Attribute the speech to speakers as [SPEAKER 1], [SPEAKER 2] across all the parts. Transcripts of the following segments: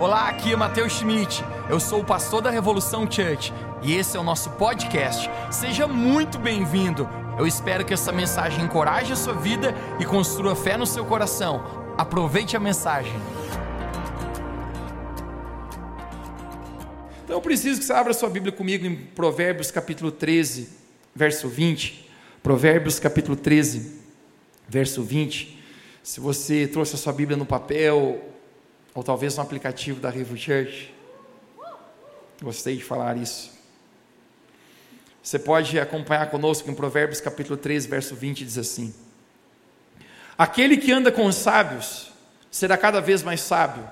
[SPEAKER 1] Olá, aqui é Matheus Schmidt. Eu sou o pastor da Revolução Church e esse é o nosso podcast. Seja muito bem-vindo. Eu espero que essa mensagem encoraje a sua vida e construa fé no seu coração. Aproveite a mensagem.
[SPEAKER 2] Então eu preciso que você abra sua Bíblia comigo em Provérbios capítulo 13, verso 20. Provérbios capítulo 13, verso 20. Se você trouxe a sua Bíblia no papel, ou talvez no aplicativo da River Church, gostei de falar isso. Você pode acompanhar conosco em Provérbios capítulo 13, verso 20, diz assim: Aquele que anda com os sábios será cada vez mais sábio,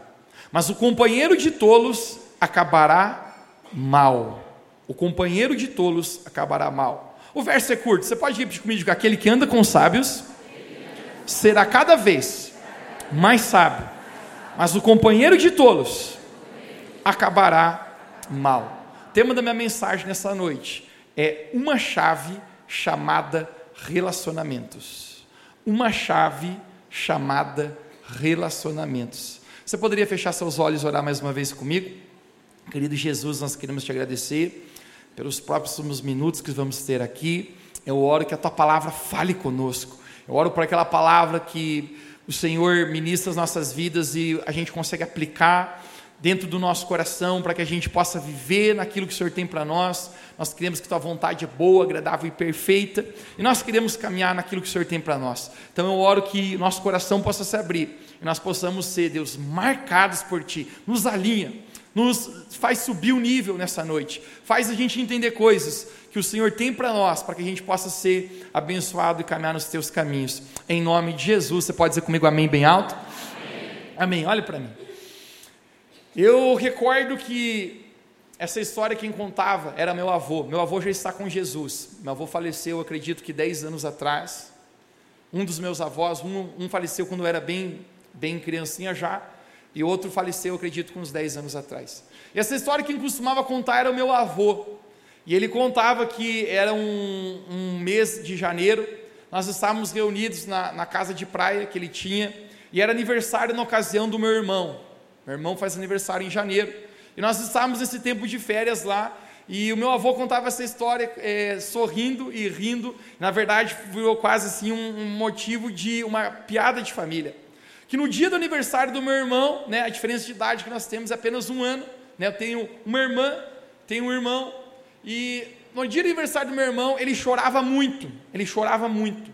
[SPEAKER 2] mas o companheiro de tolos acabará mal. O companheiro de tolos acabará mal. O verso é curto, você pode repetir comigo: aquele que anda com sábios será cada vez mais sábio, mas o companheiro de tolos acabará mal. O tema da minha mensagem nessa noite é uma chave chamada relacionamentos. Uma chave chamada relacionamentos. Você poderia fechar seus olhos e orar mais uma vez comigo? Querido Jesus, nós queremos te agradecer pelos próximos minutos que vamos ter aqui. Eu oro que a tua palavra fale conosco. Eu oro por aquela palavra que o Senhor ministra as nossas vidas e a gente consegue aplicar dentro do nosso coração para que a gente possa viver naquilo que o Senhor tem para nós. Nós queremos que tua vontade é boa, agradável e perfeita, e nós queremos caminhar naquilo que o Senhor tem para nós. Então eu oro que nosso coração possa se abrir e nós possamos ser, Deus, marcados por ti. Nos alinha nos faz subir o nível nessa noite, faz a gente entender coisas que o Senhor tem para nós, para que a gente possa ser abençoado e caminhar nos teus caminhos. Em nome de Jesus, você pode dizer comigo amém bem alto? Amém. amém. Olha para mim. Eu recordo que essa história quem contava era meu avô. Meu avô já está com Jesus. Meu avô faleceu, acredito que 10 anos atrás. Um dos meus avós, um, um faleceu quando eu era bem, bem criancinha já e outro faleceu, acredito, com uns 10 anos atrás. E essa história que costumava contar era o meu avô. E ele contava que era um, um mês de janeiro, nós estávamos reunidos na, na, casa de praia que ele tinha, e era aniversário na ocasião do meu irmão. Meu irmão faz aniversário em janeiro. E nós estávamos nesse tempo de férias lá, e o meu avô contava essa história é, sorrindo e rindo. Na verdade, virou quase assim um, um motivo de uma piada de família que no dia do aniversário do meu irmão, né, a diferença de idade que nós temos é apenas um ano, né, eu tenho uma irmã, tenho um irmão, e no dia do aniversário do meu irmão, ele chorava muito, ele chorava muito,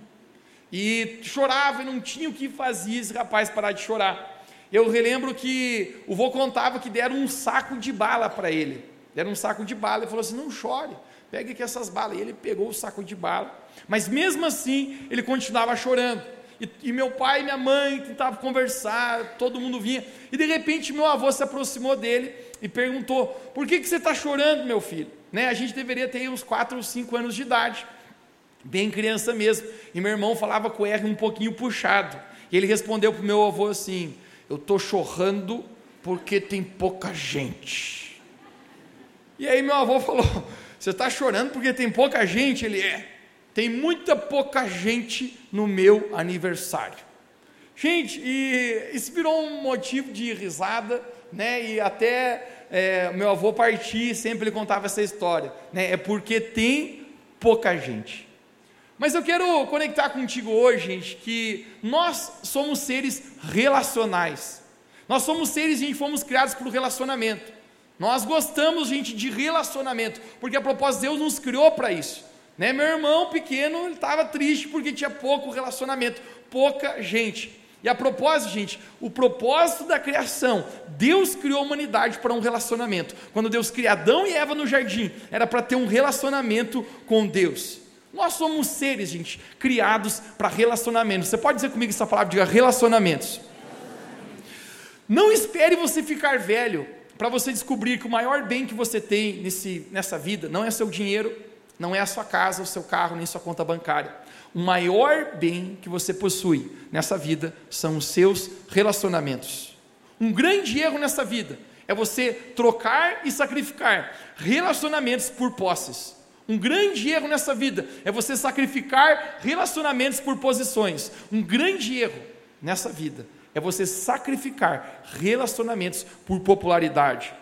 [SPEAKER 2] e chorava e não tinha o que fazer esse rapaz parar de chorar. Eu relembro que o vô contava que deram um saco de bala para ele, deram um saco de bala, e falou assim, não chore, pegue aqui essas balas, e ele pegou o saco de bala, mas mesmo assim, ele continuava chorando, e, e, meu pai e minha mãe tentavam conversar, todo mundo vinha, e de repente meu avô se aproximou dele e perguntou: Por que, que você está chorando, meu filho? Né? A gente deveria ter uns 4 ou 5 anos de idade, bem criança mesmo. E meu irmão falava com o R um pouquinho puxado. E ele respondeu para o meu avô assim: Eu estou chorando porque tem pouca gente. E aí meu avô falou: Você está chorando porque tem pouca gente? Ele é. Tem muita pouca gente no meu aniversário. Gente, e isso virou um motivo de risada, né? E até é, meu avô partir, sempre ele contava essa história, né? É porque tem pouca gente. Mas eu quero conectar contigo hoje, gente, que nós somos seres relacionais. Nós somos seres, gente, fomos criados por relacionamento. Nós gostamos, gente, de relacionamento, porque a propósito Deus nos criou para isso. Né? Meu irmão pequeno estava triste porque tinha pouco relacionamento, pouca gente. E a propósito, gente, o propósito da criação, Deus criou a humanidade para um relacionamento. Quando Deus cria Adão e Eva no jardim, era para ter um relacionamento com Deus. Nós somos seres, gente, criados para relacionamentos. Você pode dizer comigo essa palavra, diga relacionamentos. Não espere você ficar velho para você descobrir que o maior bem que você tem nesse, nessa vida não é seu dinheiro, não é a sua casa, o seu carro, nem sua conta bancária. O maior bem que você possui nessa vida são os seus relacionamentos. Um grande erro nessa vida é você trocar e sacrificar relacionamentos por posses. Um grande erro nessa vida é você sacrificar relacionamentos por posições. Um grande erro nessa vida é você sacrificar relacionamentos por popularidade.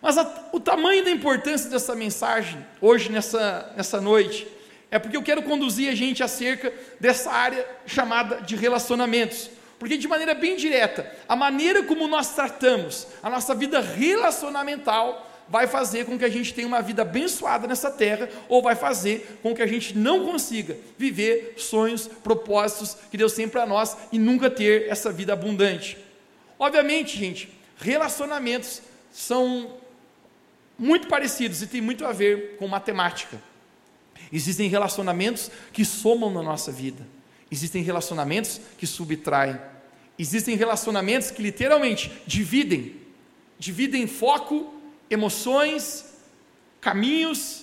[SPEAKER 2] Mas a, o tamanho da importância dessa mensagem, hoje, nessa, nessa noite, é porque eu quero conduzir a gente acerca dessa área chamada de relacionamentos. Porque, de maneira bem direta, a maneira como nós tratamos a nossa vida relacionamental vai fazer com que a gente tenha uma vida abençoada nessa terra, ou vai fazer com que a gente não consiga viver sonhos, propósitos que Deus tem para nós e nunca ter essa vida abundante. Obviamente, gente, relacionamentos são muito parecidos e tem muito a ver com matemática. Existem relacionamentos que somam na nossa vida, existem relacionamentos que subtraem, existem relacionamentos que literalmente dividem, dividem foco emoções, caminhos,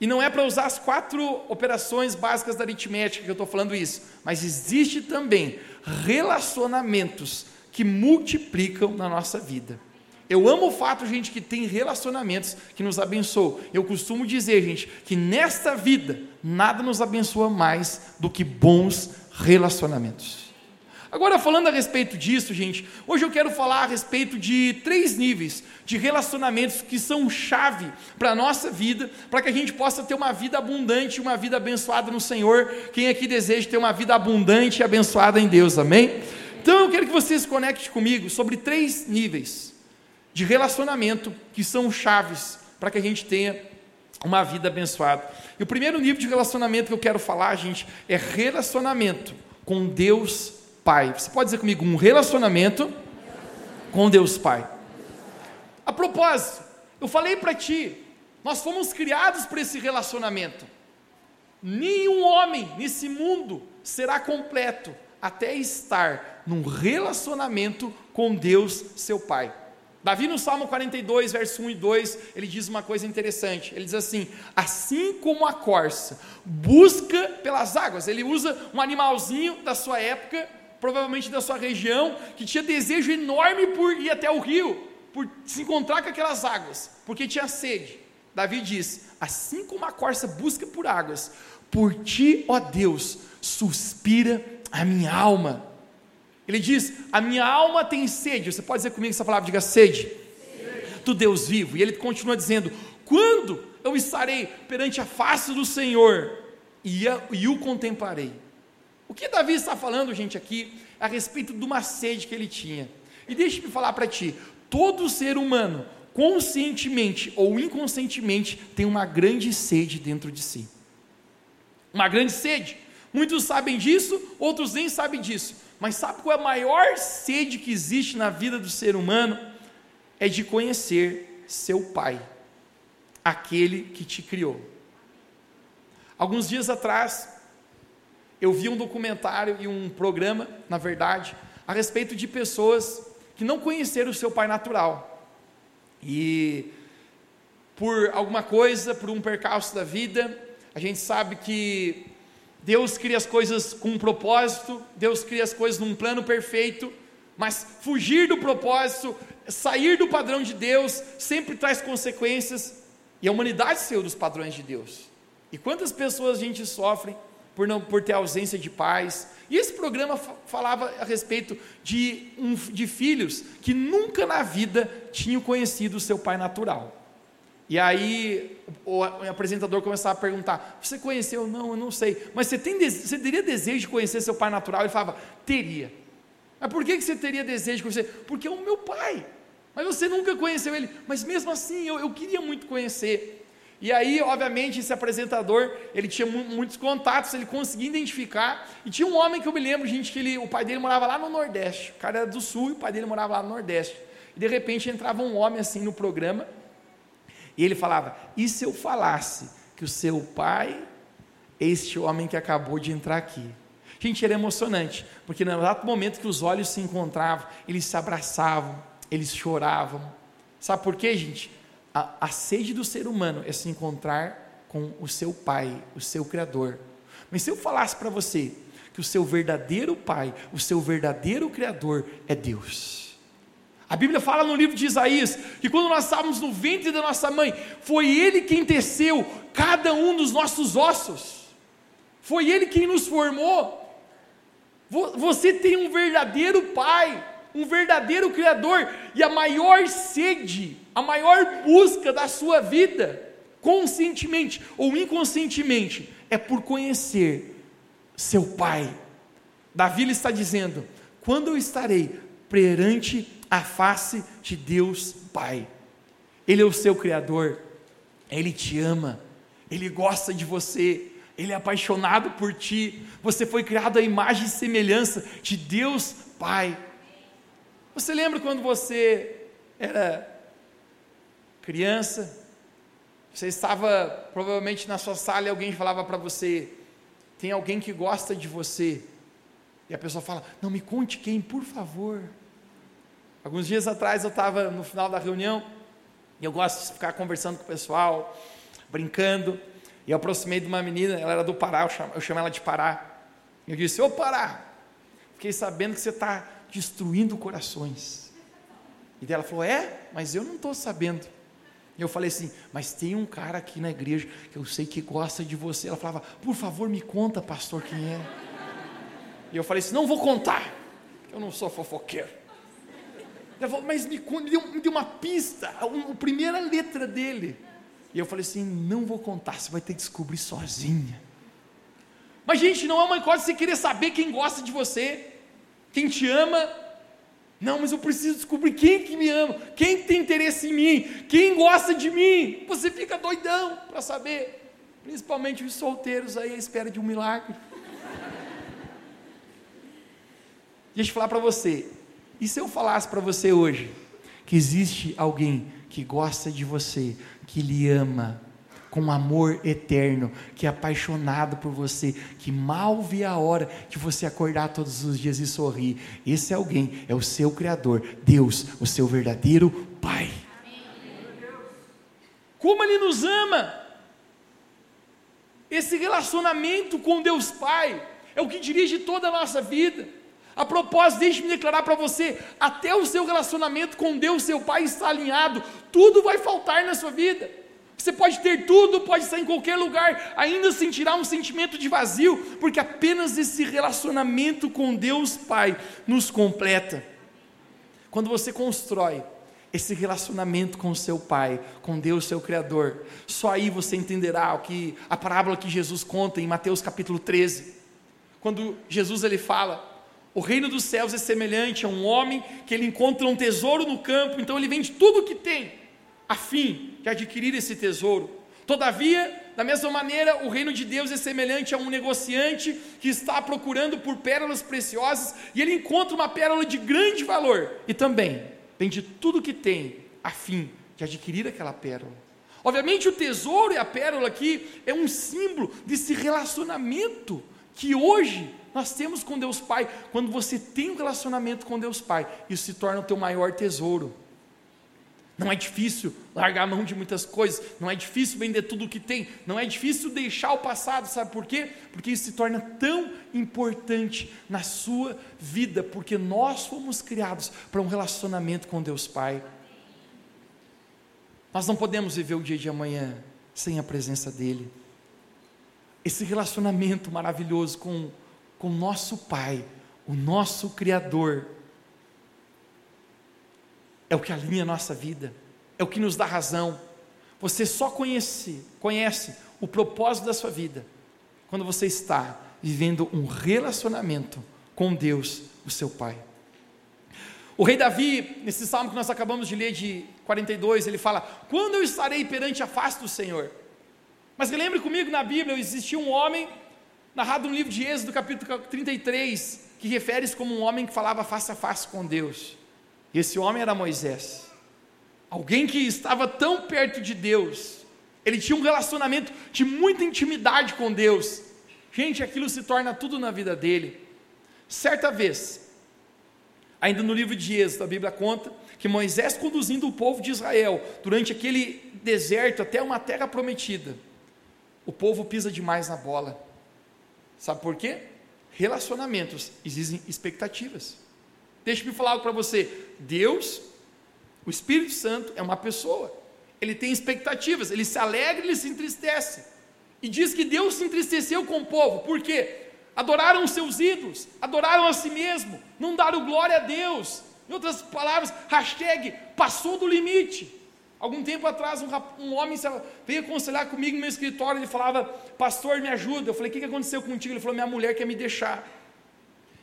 [SPEAKER 2] e não é para usar as quatro operações básicas da aritmética que eu estou falando isso, mas existe também relacionamentos que multiplicam na nossa vida. Eu amo o fato, gente, que tem relacionamentos que nos abençoam. Eu costumo dizer, gente, que nesta vida nada nos abençoa mais do que bons relacionamentos. Agora, falando a respeito disso, gente, hoje eu quero falar a respeito de três níveis de relacionamentos que são chave para a nossa vida, para que a gente possa ter uma vida abundante, uma vida abençoada no Senhor. Quem aqui deseja ter uma vida abundante e abençoada em Deus, amém? Então eu quero que você se conecte comigo sobre três níveis de relacionamento que são chaves para que a gente tenha uma vida abençoada. E o primeiro nível de relacionamento que eu quero falar, gente, é relacionamento com Deus Pai. Você pode dizer comigo um relacionamento com Deus Pai. A propósito, eu falei para ti, nós fomos criados para esse relacionamento. Nenhum homem nesse mundo será completo até estar num relacionamento com Deus, seu Pai. Davi no Salmo 42, verso 1 e 2, ele diz uma coisa interessante. Ele diz assim: Assim como a corça busca pelas águas, ele usa um animalzinho da sua época provavelmente da sua região, que tinha desejo enorme por ir até o rio, por se encontrar com aquelas águas, porque tinha sede. Davi diz: Assim como a corça busca por águas, por ti, ó Deus, suspira a minha alma. Ele diz: A minha alma tem sede. Você pode dizer comigo essa palavra, diga sede. sede. Do Deus vivo. E ele continua dizendo: Quando eu estarei perante a face do Senhor e, a, e o contemplarei? O que Davi está falando, gente, aqui, a respeito de uma sede que ele tinha. E deixe-me falar para ti: todo ser humano, conscientemente ou inconscientemente, tem uma grande sede dentro de si. Uma grande sede. Muitos sabem disso, outros nem sabem disso. Mas sabe qual é a maior sede que existe na vida do ser humano? É de conhecer seu Pai, aquele que te criou. Alguns dias atrás, eu vi um documentário e um programa, na verdade, a respeito de pessoas que não conheceram o seu pai natural. E por alguma coisa, por um percalço da vida, a gente sabe que Deus cria as coisas com um propósito, Deus cria as coisas num plano perfeito, mas fugir do propósito, sair do padrão de Deus, sempre traz consequências, e a humanidade saiu dos padrões de Deus. E quantas pessoas a gente sofre por, não, por ter ausência de pais. E esse programa falava a respeito de, um, de filhos que nunca na vida tinham conhecido o seu pai natural. E aí o, apresentador começava a perguntar: Você conheceu? Não, eu não sei. Mas você, tem, você teria desejo de conhecer seu pai natural? Ele falava: Teria. Mas por que você teria desejo de conhecer? Porque é o meu pai. Mas você nunca conheceu ele. Mas mesmo assim, eu, eu queria muito conhecer. E aí, obviamente, esse apresentador, ele tinha muitos contatos, ele conseguia identificar. E tinha um homem que eu me lembro, gente, que ele, o pai dele morava lá no Nordeste. O cara era do Sul e o pai dele morava lá no Nordeste. E de repente entrava um homem assim no programa, e ele falava: E se eu falasse que o seu pai é este homem que acabou de entrar aqui? Gente, era emocionante, porque no exato momento que os olhos se encontravam, eles se abraçavam, eles choravam. Sabe por quê, gente? a, a sede do ser humano é se encontrar com o seu Pai, o seu Criador. Mas se eu falasse para você que o seu verdadeiro Pai, o seu verdadeiro Criador é Deus. A Bíblia fala no livro de Isaías que quando nós estávamos no ventre da nossa mãe, foi Ele quem teceu cada um dos nossos ossos, foi Ele quem nos formou. Você tem um verdadeiro Pai, um verdadeiro Criador, e a maior sede, a maior busca da sua vida, conscientemente ou inconscientemente, é por conhecer seu Pai. Davi está dizendo: quando eu estarei perante a face de Deus Pai, Ele é o seu Criador, Ele te ama, Ele gosta de você, Ele é apaixonado por ti, você foi criado à imagem e semelhança de Deus Pai. Você lembra quando você era criança? Você estava provavelmente na sua sala e alguém falava para você: tem alguém que gosta de você. E a pessoa fala: não me conte quem, por favor. Alguns dias atrás eu estava no final da reunião e eu gosto de ficar conversando com o pessoal, brincando. E eu aproximei de uma menina, ela era do Pará, eu chamo, eu chamo ela de Pará. Eu disse: Ô Pará, fiquei sabendo que você está destruindo corações. E ela falou: É, mas eu não estou sabendo. E eu falei assim: Mas tem um cara aqui na igreja que eu sei que gosta de você. Ela falava: Por favor, me conta, pastor, quem é. E eu falei assim: Não vou contar, eu não sou fofoqueiro. Ela falou: Mas me, me, deu, me deu uma pista, a, a primeira letra dele. E eu falei assim: Não vou contar, você vai ter que descobrir sozinha. Mas, gente, não é uma coisa você querer saber quem gosta de você, quem te ama. Não, mas eu preciso descobrir quem que me ama, quem tem interesse em mim, quem gosta de mim. Você fica doidão para saber. Principalmente os solteiros aí à espera de um milagre. Deixa eu falar para você. E se eu falasse para você hoje que existe alguém que gosta de você, que lhe ama, com amor eterno, que é apaixonado por você, que mal vê a hora de você acordar todos os dias e sorrir. Esse alguém é o seu Criador, Deus, o seu verdadeiro Pai. Como Ele nos ama! Esse relacionamento com Deus Pai é o que dirige toda a nossa vida. A propósito, deixe-me declarar para você: até o seu relacionamento com Deus, seu Pai, está alinhado, tudo vai faltar na sua vida. Você pode ter tudo, pode estar em qualquer lugar, ainda sentirá um sentimento de vazio, porque apenas esse relacionamento com Deus Pai nos completa. Quando você constrói esse relacionamento com o seu Pai, com Deus, seu Criador, só aí você entenderá o que a parábola que Jesus conta em Mateus capítulo 13. Quando Jesus ele fala: "O reino dos céus é semelhante a um homem que ele encontra um tesouro no campo, então ele vende tudo o que tem a fim de adquirir esse tesouro. Todavia, da mesma maneira, o reino de Deus é semelhante a um negociante que está procurando por pérolas preciosas e ele encontra uma pérola de grande valor e também vende tudo que tem a fim de adquirir aquela pérola. Obviamente, o tesouro e a pérola aqui é um símbolo desse relacionamento que hoje nós temos com Deus Pai. Quando você tem um relacionamento com Deus Pai, isso se torna o teu maior tesouro. Não é difícil largar a mão de muitas coisas, não é difícil vender tudo o que tem, não é difícil deixar o passado, sabe por quê? Porque isso se torna tão importante na sua vida, porque nós fomos criados para um relacionamento com Deus Pai. Nós não podemos viver o dia de amanhã sem a presença dEle. Esse relacionamento maravilhoso com o nosso Pai, o nosso Criador, é o que alinha a nossa vida, é o que nos dá razão. Você só conhece, conhece o propósito da sua vida quando você está vivendo um relacionamento com Deus, o seu Pai. O rei Davi, nesse salmo que nós acabamos de ler de 42, ele fala: Quando eu estarei perante a face do Senhor? Mas lembre comigo, na Bíblia existia um homem, narrado no livro de Êxodo, capítulo 33, que refere-se como um homem que falava face a face com Deus. E esse homem era Moisés. Alguém que estava tão perto de Deus. Ele tinha um relacionamento de muita intimidade com Deus. Gente, aquilo se torna tudo na vida dele. Certa vez, ainda no livro de Êxodo, a Bíblia conta que Moisés conduzindo o povo de Israel durante aquele deserto até uma terra prometida. O povo pisa demais na bola. Sabe por quê? Relacionamentos exigem expectativas. Deixa-me falar algo para você. Deus, o Espírito Santo, é uma pessoa. Ele tem expectativas, ele se alegra, ele se entristece. E diz que Deus se entristeceu com o povo. Por quê? adoraram os seus ídolos, adoraram a si mesmo, não deram glória a Deus. Em outras palavras, hashtag passou do limite. Algum tempo atrás, um, um homem veio aconselhar comigo no meu escritório, ele falava, pastor, me ajuda. Eu falei, o que, que aconteceu contigo? Ele falou, minha mulher quer me deixar.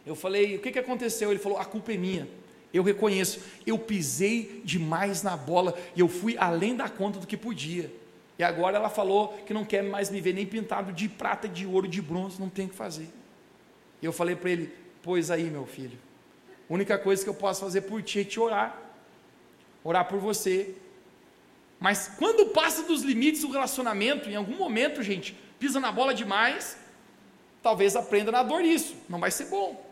[SPEAKER 2] Eu falei, o que, que aconteceu? Ele falou, a culpa é minha. Eu reconheço, eu pisei demais na bola e eu fui além da conta do que podia. E agora ela falou que não quer mais me ver nem pintado de prata, de ouro, de bronze, não tem o que fazer. E eu falei para ele: Pois aí, meu filho, a única coisa que eu posso fazer por ti é te orar, orar por você. Mas quando passa dos limites do relacionamento, em algum momento, gente, pisa na bola demais, talvez aprenda na dor isso, não vai ser bom.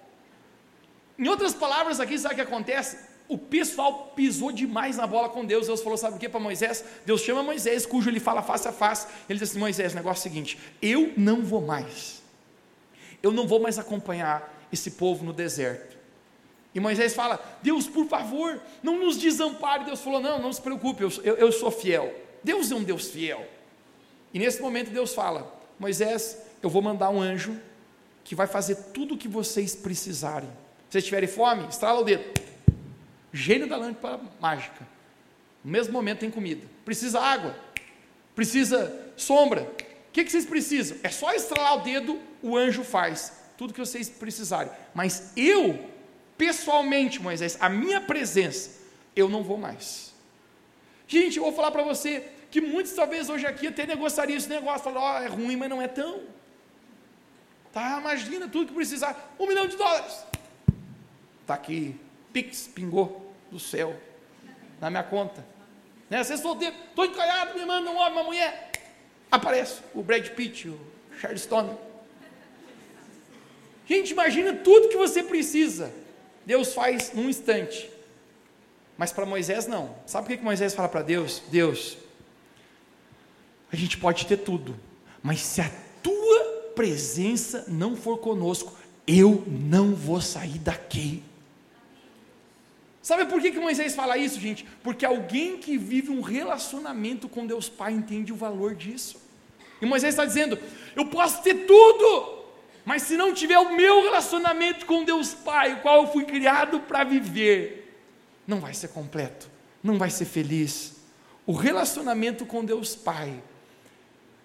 [SPEAKER 2] Em outras palavras, aqui sabe o que acontece? O pessoal pisou demais na bola com Deus. Deus falou: sabe o que para Moisés? Deus chama Moisés, cujo ele fala face a face. Ele diz assim: Moisés, negócio é o seguinte: eu não vou mais eu não vou mais acompanhar esse povo no deserto. E Moisés fala: Deus, por favor, não nos desampare. Deus falou: Não, não se preocupe, eu, eu, eu sou fiel. Deus é um Deus fiel. E nesse momento Deus fala: Moisés, eu vou mandar um anjo que vai fazer tudo o que vocês precisarem. Se vocês tiverem fome, estrala o dedo. Gênio da lâmpada mágica. No mesmo momento tem comida. Precisa água. Precisa sombra. O que, que vocês precisam? É só estralar o dedo, o anjo faz tudo que vocês precisarem. Mas eu, pessoalmente, Moisés, a minha presença, eu não vou mais. Gente, eu vou falar para você que muitos talvez hoje aqui até negociariam esse negócio, falando, ó, oh, é ruim, mas não é tão. Tá, imagina tudo que precisar. Um milhão de dólares. Está aqui, Pix, pingou do céu, na minha conta. Né? Vocês solteiros, estou encalhado, me manda um homem, uma mulher aparece o Brad Pitt, o Charles Stone. Gente, imagina tudo que você precisa. Deus faz num instante. Mas para Moisés não. Sabe o que, que Moisés fala para Deus? Deus, a gente pode ter tudo, mas se a tua presença não for conosco, eu não vou sair daqui. Sabe por que, que Moisés fala isso, gente? Porque alguém que vive um relacionamento com Deus Pai entende o valor disso. E Moisés está dizendo: eu posso ter tudo, mas se não tiver o meu relacionamento com Deus Pai, o qual eu fui criado para viver, não vai ser completo, não vai ser feliz. O relacionamento com Deus Pai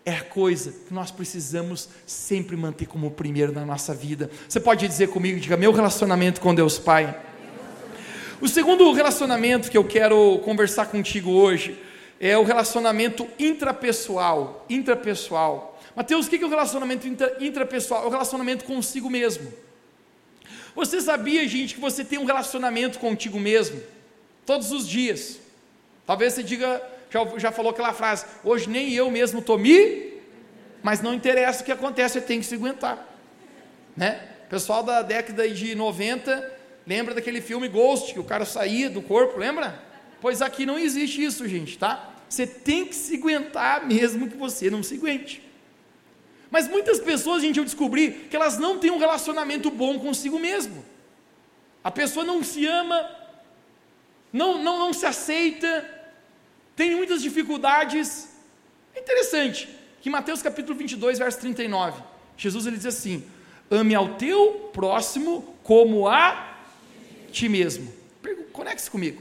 [SPEAKER 2] é a coisa que nós precisamos sempre manter como primeiro na nossa vida. Você pode dizer comigo, diga, meu relacionamento com Deus Pai. O segundo relacionamento que eu quero conversar contigo hoje é o relacionamento intrapessoal. Intrapessoal. Mateus, o que é o relacionamento intrapessoal? É o relacionamento consigo mesmo. Você sabia, gente, que você tem um relacionamento contigo mesmo? Todos os dias. Talvez você diga, já, já falou aquela frase, hoje nem eu mesmo estou me, mas não interessa o que acontece, você tem que se aguentar. Né? pessoal da década de 90 Lembra daquele filme Ghost, que o cara saía do corpo, lembra? Pois aqui não existe isso, gente, tá? Você tem que se aguentar mesmo que você não se aguente. Mas muitas pessoas, gente, eu descobri que elas não têm um relacionamento bom consigo mesmo. A pessoa não se ama, não, não, não se aceita, tem muitas dificuldades. É interessante que Mateus capítulo 22, verso 39, Jesus ele diz assim: ame ao teu próximo como a ti mesmo. Conecte-se comigo.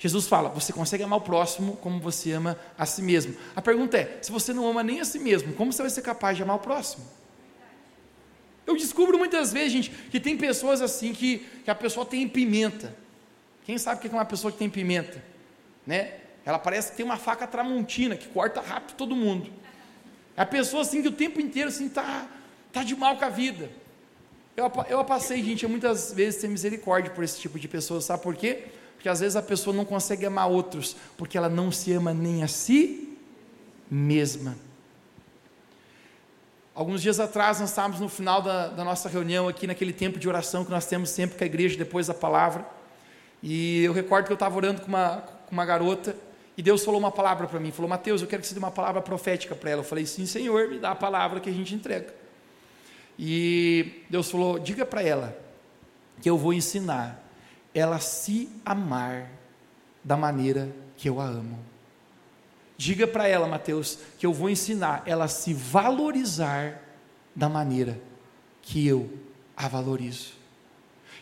[SPEAKER 2] Jesus fala: você consegue amar o próximo como você ama a si mesmo. A pergunta é: se você não ama nem a si mesmo, como você vai ser capaz de amar o próximo? Eu descubro muitas vezes, gente, que tem pessoas assim que, que a pessoa tem pimenta. Quem sabe o que é uma pessoa que tem pimenta? Né? Ela parece que tem uma faca tramontina que corta rápido todo mundo. É a pessoa assim que o tempo inteiro assim tá, tá de mal com a vida. Eu, eu passei, gente, muitas vezes ter misericórdia por esse tipo de pessoa, sabe por quê? Porque às vezes a pessoa não consegue amar outros, porque ela não se ama nem a si mesma. Alguns dias atrás, nós estávamos no final da, da, nossa reunião aqui, naquele tempo de oração que nós temos sempre com a igreja depois da palavra. E eu recordo que eu estava orando com uma, com uma garota, e Deus falou uma palavra para mim: falou, Mateus, eu quero que você dê uma palavra profética para ela. Eu falei, sim, Senhor, me dá a palavra que a gente entrega. E Deus falou: diga para ela que eu vou ensinar ela se amar da maneira que eu a amo. Diga para ela, Mateus, que eu vou ensinar ela a se valorizar da maneira que eu a valorizo.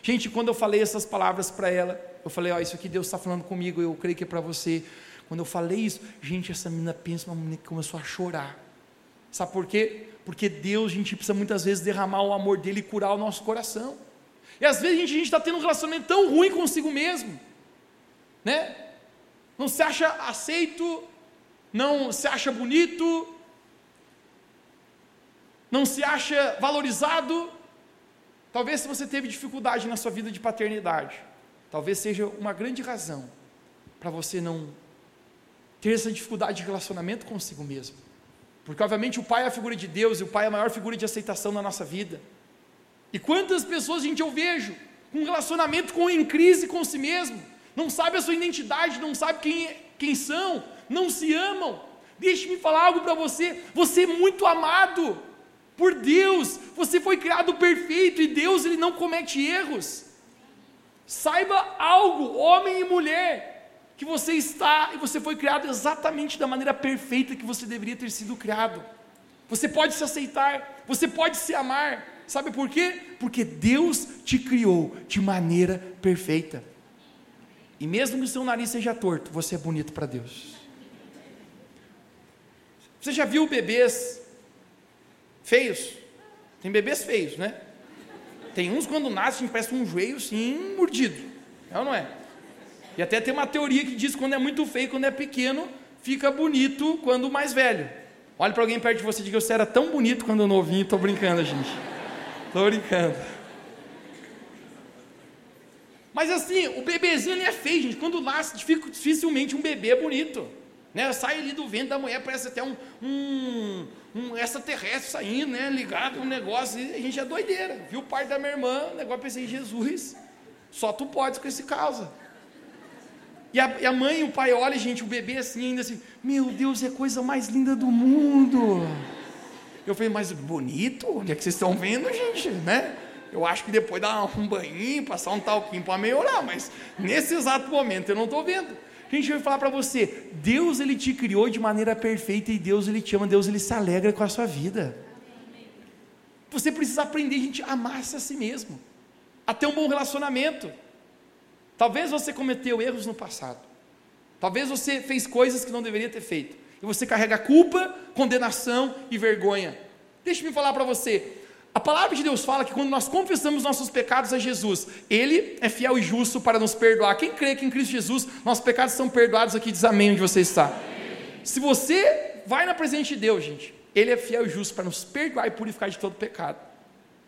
[SPEAKER 2] Gente, quando eu falei essas palavras para ela, eu falei, ó, oh, isso aqui Deus está falando comigo, eu creio que é para você. Quando eu falei isso, gente, essa menina pensa, uma menina que começou a chorar. Sabe por quê? Porque Deus, a gente precisa muitas vezes derramar o amor dele e curar o nosso coração. E às vezes a gente está tendo um relacionamento tão ruim consigo mesmo, né? Não se acha aceito, não se acha bonito, não se acha valorizado. Talvez se você teve dificuldade na sua vida de paternidade, talvez seja uma grande razão para você não ter essa dificuldade de relacionamento consigo mesmo. Porque obviamente o pai é a figura de Deus e o pai é a maior figura de aceitação na nossa vida. E quantas pessoas, gente, eu vejo com relacionamento com, em crise com si mesmo, não sabe a sua identidade, não sabe quem, quem são, não se amam. Deixe-me falar algo para você: você é muito amado por Deus, você foi criado perfeito e Deus ele não comete erros. Saiba algo, homem e mulher, que você está e você foi criado exatamente da maneira perfeita que você deveria ter sido criado. Você pode se aceitar, você pode se amar, Sabe por quê? Porque Deus te criou de maneira perfeita. E mesmo que o seu nariz seja torto, você é bonito para Deus. Você já viu bebês feios? Tem bebês feios, né? Tem uns quando nascem parece um joelho assim mordido. É ou não é? E até tem uma teoria que diz que quando é muito feio, quando é pequeno, fica bonito quando mais velho. Olhe para alguém perto de você e diga: Você era tão bonito quando novinho. Estou brincando, gente. Estou brincando. Mas assim, o bebezinho ele é feio, gente. Quando nasce, dificilmente um bebê é bonito. Né? Sai ali do vento da mulher, parece até um, um, um extraterrestre saindo, né? ligado um negócio. E a gente é doideira. Viu o pai da minha irmã, o negócio pensei, Jesus, só tu podes com esse causa. E a, e a mãe e o pai olham, gente, o bebê assim, ainda assim, meu Deus, é a coisa mais linda do mundo. Eu falei, mas bonito? Onde é que vocês estão vendo, gente? Né? Eu acho que depois dar um banhinho, passar um talquinho para melhorar, mas nesse exato momento eu não estou vendo. Gente, eu vou falar para você, Deus ele te criou de maneira perfeita e Deus ele te ama, Deus ele se alegra com a sua vida. Você precisa aprender, gente, a amar-se a si mesmo, a ter um bom relacionamento. Talvez você cometeu erros no passado. Talvez você fez coisas que não deveria ter feito e você carrega culpa, condenação e vergonha. Deixe-me falar para você. A palavra de Deus fala que quando nós confessamos nossos pecados a Jesus, Ele é fiel e justo para nos perdoar. Quem crê que em Cristo Jesus nossos pecados são perdoados aqui, diz amém onde você está. Se você vai na presença de Deus, gente, Ele é fiel e justo para nos perdoar e purificar de todo pecado.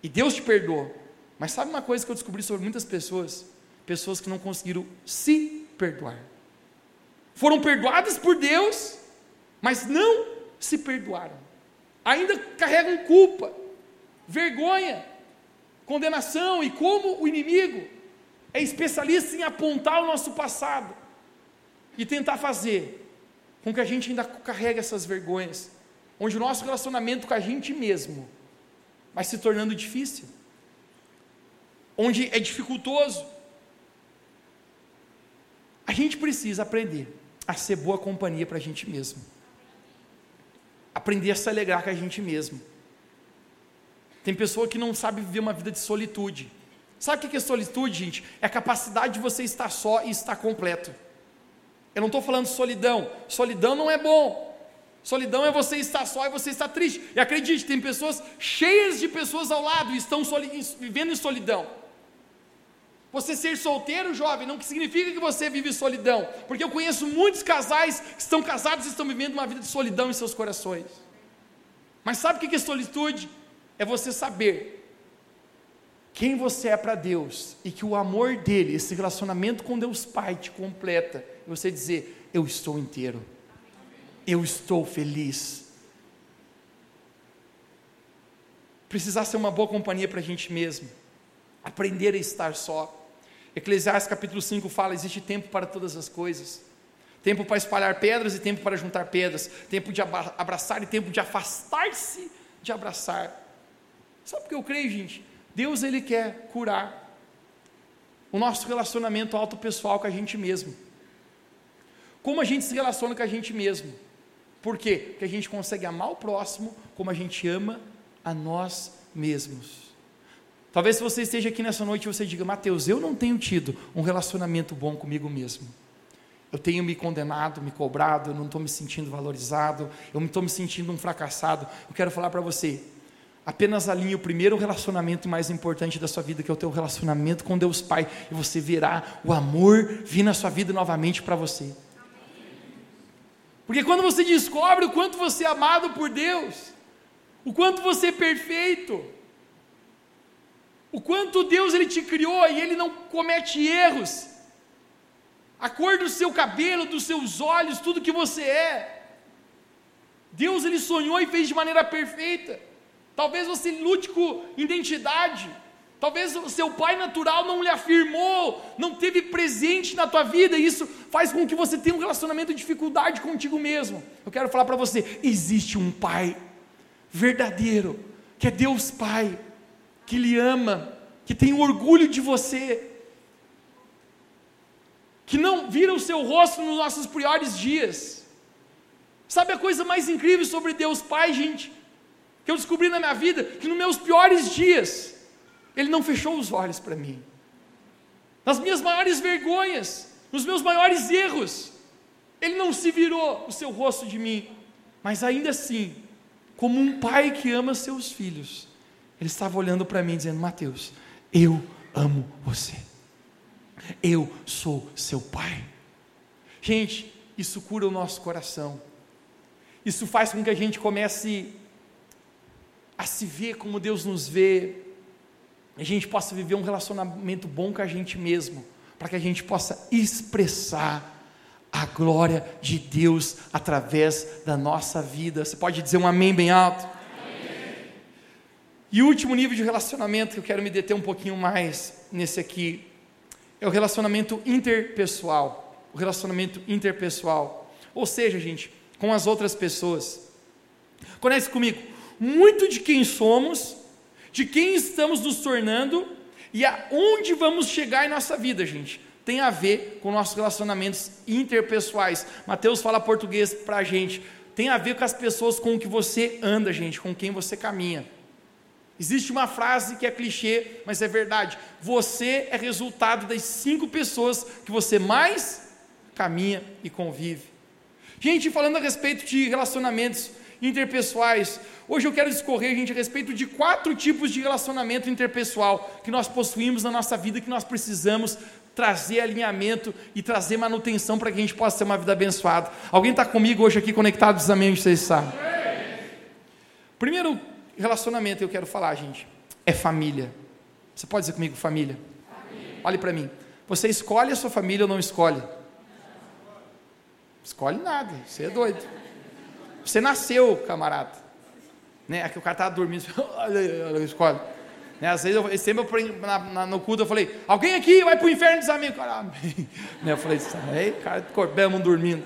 [SPEAKER 2] E Deus te perdoa. Mas sabe uma coisa que eu descobri sobre muitas pessoas? Pessoas que não conseguiram se perdoar. Foram perdoadas por Deus, mas não se perdoaram. Ainda carregam culpa, vergonha, condenação, e como o inimigo é especialista em apontar o nosso passado e tentar fazer com que a gente ainda carregue essas vergonhas, onde o nosso relacionamento com a gente mesmo vai se tornando difícil, onde é dificultoso. A gente precisa aprender a ser boa companhia para a gente mesmo aprender a se alegrar com a gente mesmo. Tem pessoa que não sabe viver uma vida de solitude. Sabe o que é solitude, gente? É a capacidade de você estar só e estar completo. Eu não estou falando solidão. Solidão não é bom. Solidão é você estar só e você estar triste. E acredite, tem pessoas cheias de pessoas ao lado e estão vivendo em solidão. Você ser solteiro, jovem, não significa que você vive solidão, porque eu conheço muitos casais que estão casados e estão vivendo uma vida de solidão em seus corações. Mas sabe o que é solitude? É você saber quem você é para Deus e que o amor dele, esse relacionamento com Deus Pai te completa, e você dizer: Eu estou inteiro, eu estou feliz. Precisar ser uma boa companhia para a gente mesmo, aprender a estar só. Eclesiastes capítulo 5 fala: existe tempo para todas as coisas. Tempo para espalhar pedras e tempo para juntar pedras. Tempo de abraçar e tempo de afastar-se de abraçar. Sabe o que eu creio, gente? Deus ele quer curar o nosso relacionamento auto-pessoal com a gente mesmo. Como a gente se relaciona com a gente mesmo? Por quê? Porque a gente consegue amar o próximo como a gente ama a nós mesmos. Talvez se você esteja aqui nessa noite você diga, Mateus, eu não tenho tido um relacionamento bom comigo mesmo. Eu tenho me condenado, me cobrado, eu não estou me sentindo valorizado, eu estou me sentindo um fracassado. Eu quero falar para você, apenas alinhe o primeiro relacionamento mais importante da sua vida, que é o teu relacionamento com Deus Pai, e você verá o amor vir na sua vida novamente para você. Porque quando você descobre o quanto você é amado por Deus, o quanto você é perfeito, o quanto Deus ele te criou e ele não comete erros, a cor do seu cabelo, dos seus olhos, tudo que você é. Deus ele sonhou e fez de maneira perfeita. Talvez você lute com identidade. Talvez o seu pai natural não lhe afirmou, não teve presente na tua vida, e isso faz com que você tenha um relacionamento de dificuldade contigo mesmo. Eu quero falar para você: existe um pai verdadeiro, que é Deus Pai, que lhe ama, que tem orgulho de você, que não vira o seu rosto nos nossos piores dias. Sabe a coisa mais incrível sobre Deus Pai, gente? Que eu descobri na minha vida que nos meus piores dias, Ele não fechou os olhos para mim. Nas minhas maiores vergonhas, nos meus maiores erros, Ele não se virou o seu rosto de mim, mas ainda assim, como um pai que ama seus filhos, Ele estava olhando para mim dizendo: Mateus, eu amo você. Eu sou seu pai. Gente, isso cura o nosso coração. Isso faz com que a gente comece a se ver como Deus nos vê. A gente possa viver um relacionamento bom com a gente mesmo, para que a gente possa expressar a glória de Deus através da nossa vida. Você pode dizer um amém bem alto? E o último nível de relacionamento que eu quero me deter um pouquinho mais nesse aqui é o relacionamento interpessoal. O relacionamento interpessoal. Ou seja, gente, com as outras pessoas. Conhece comigo. Muito de quem somos, de quem estamos nos tornando e aonde vamos chegar em nossa vida, gente. Tem a ver com nossos relacionamentos interpessoais. Mateus fala português para a gente. Tem a ver com as pessoas com que você anda, gente, com quem você caminha. Existe uma frase que é clichê, mas é verdade. Você é resultado das cinco pessoas que você mais caminha e convive. Gente, falando a respeito de relacionamentos interpessoais, hoje eu quero discorrer, gente, a respeito de quatro tipos de relacionamento interpessoal que nós possuímos na nossa vida, que nós precisamos trazer alinhamento e trazer manutenção para que a gente possa ter uma vida abençoada. Alguém está comigo hoje aqui conectado? Amém, vocês sabem. Primeiro relacionamento eu quero falar, gente, é família. Você pode dizer comigo, família? família. Olhe para mim. Você escolhe a sua família ou não escolhe? Escolhe nada, você é doido. Você nasceu, camarada. Né? Aqui o cara estava dormindo, escolhe. Né? Às vezes, eu, sempre eu, na, na, no culto eu falei, alguém aqui vai para o inferno dos amigos. Cara, né? Eu falei, aí, cara, corpemos dormindo.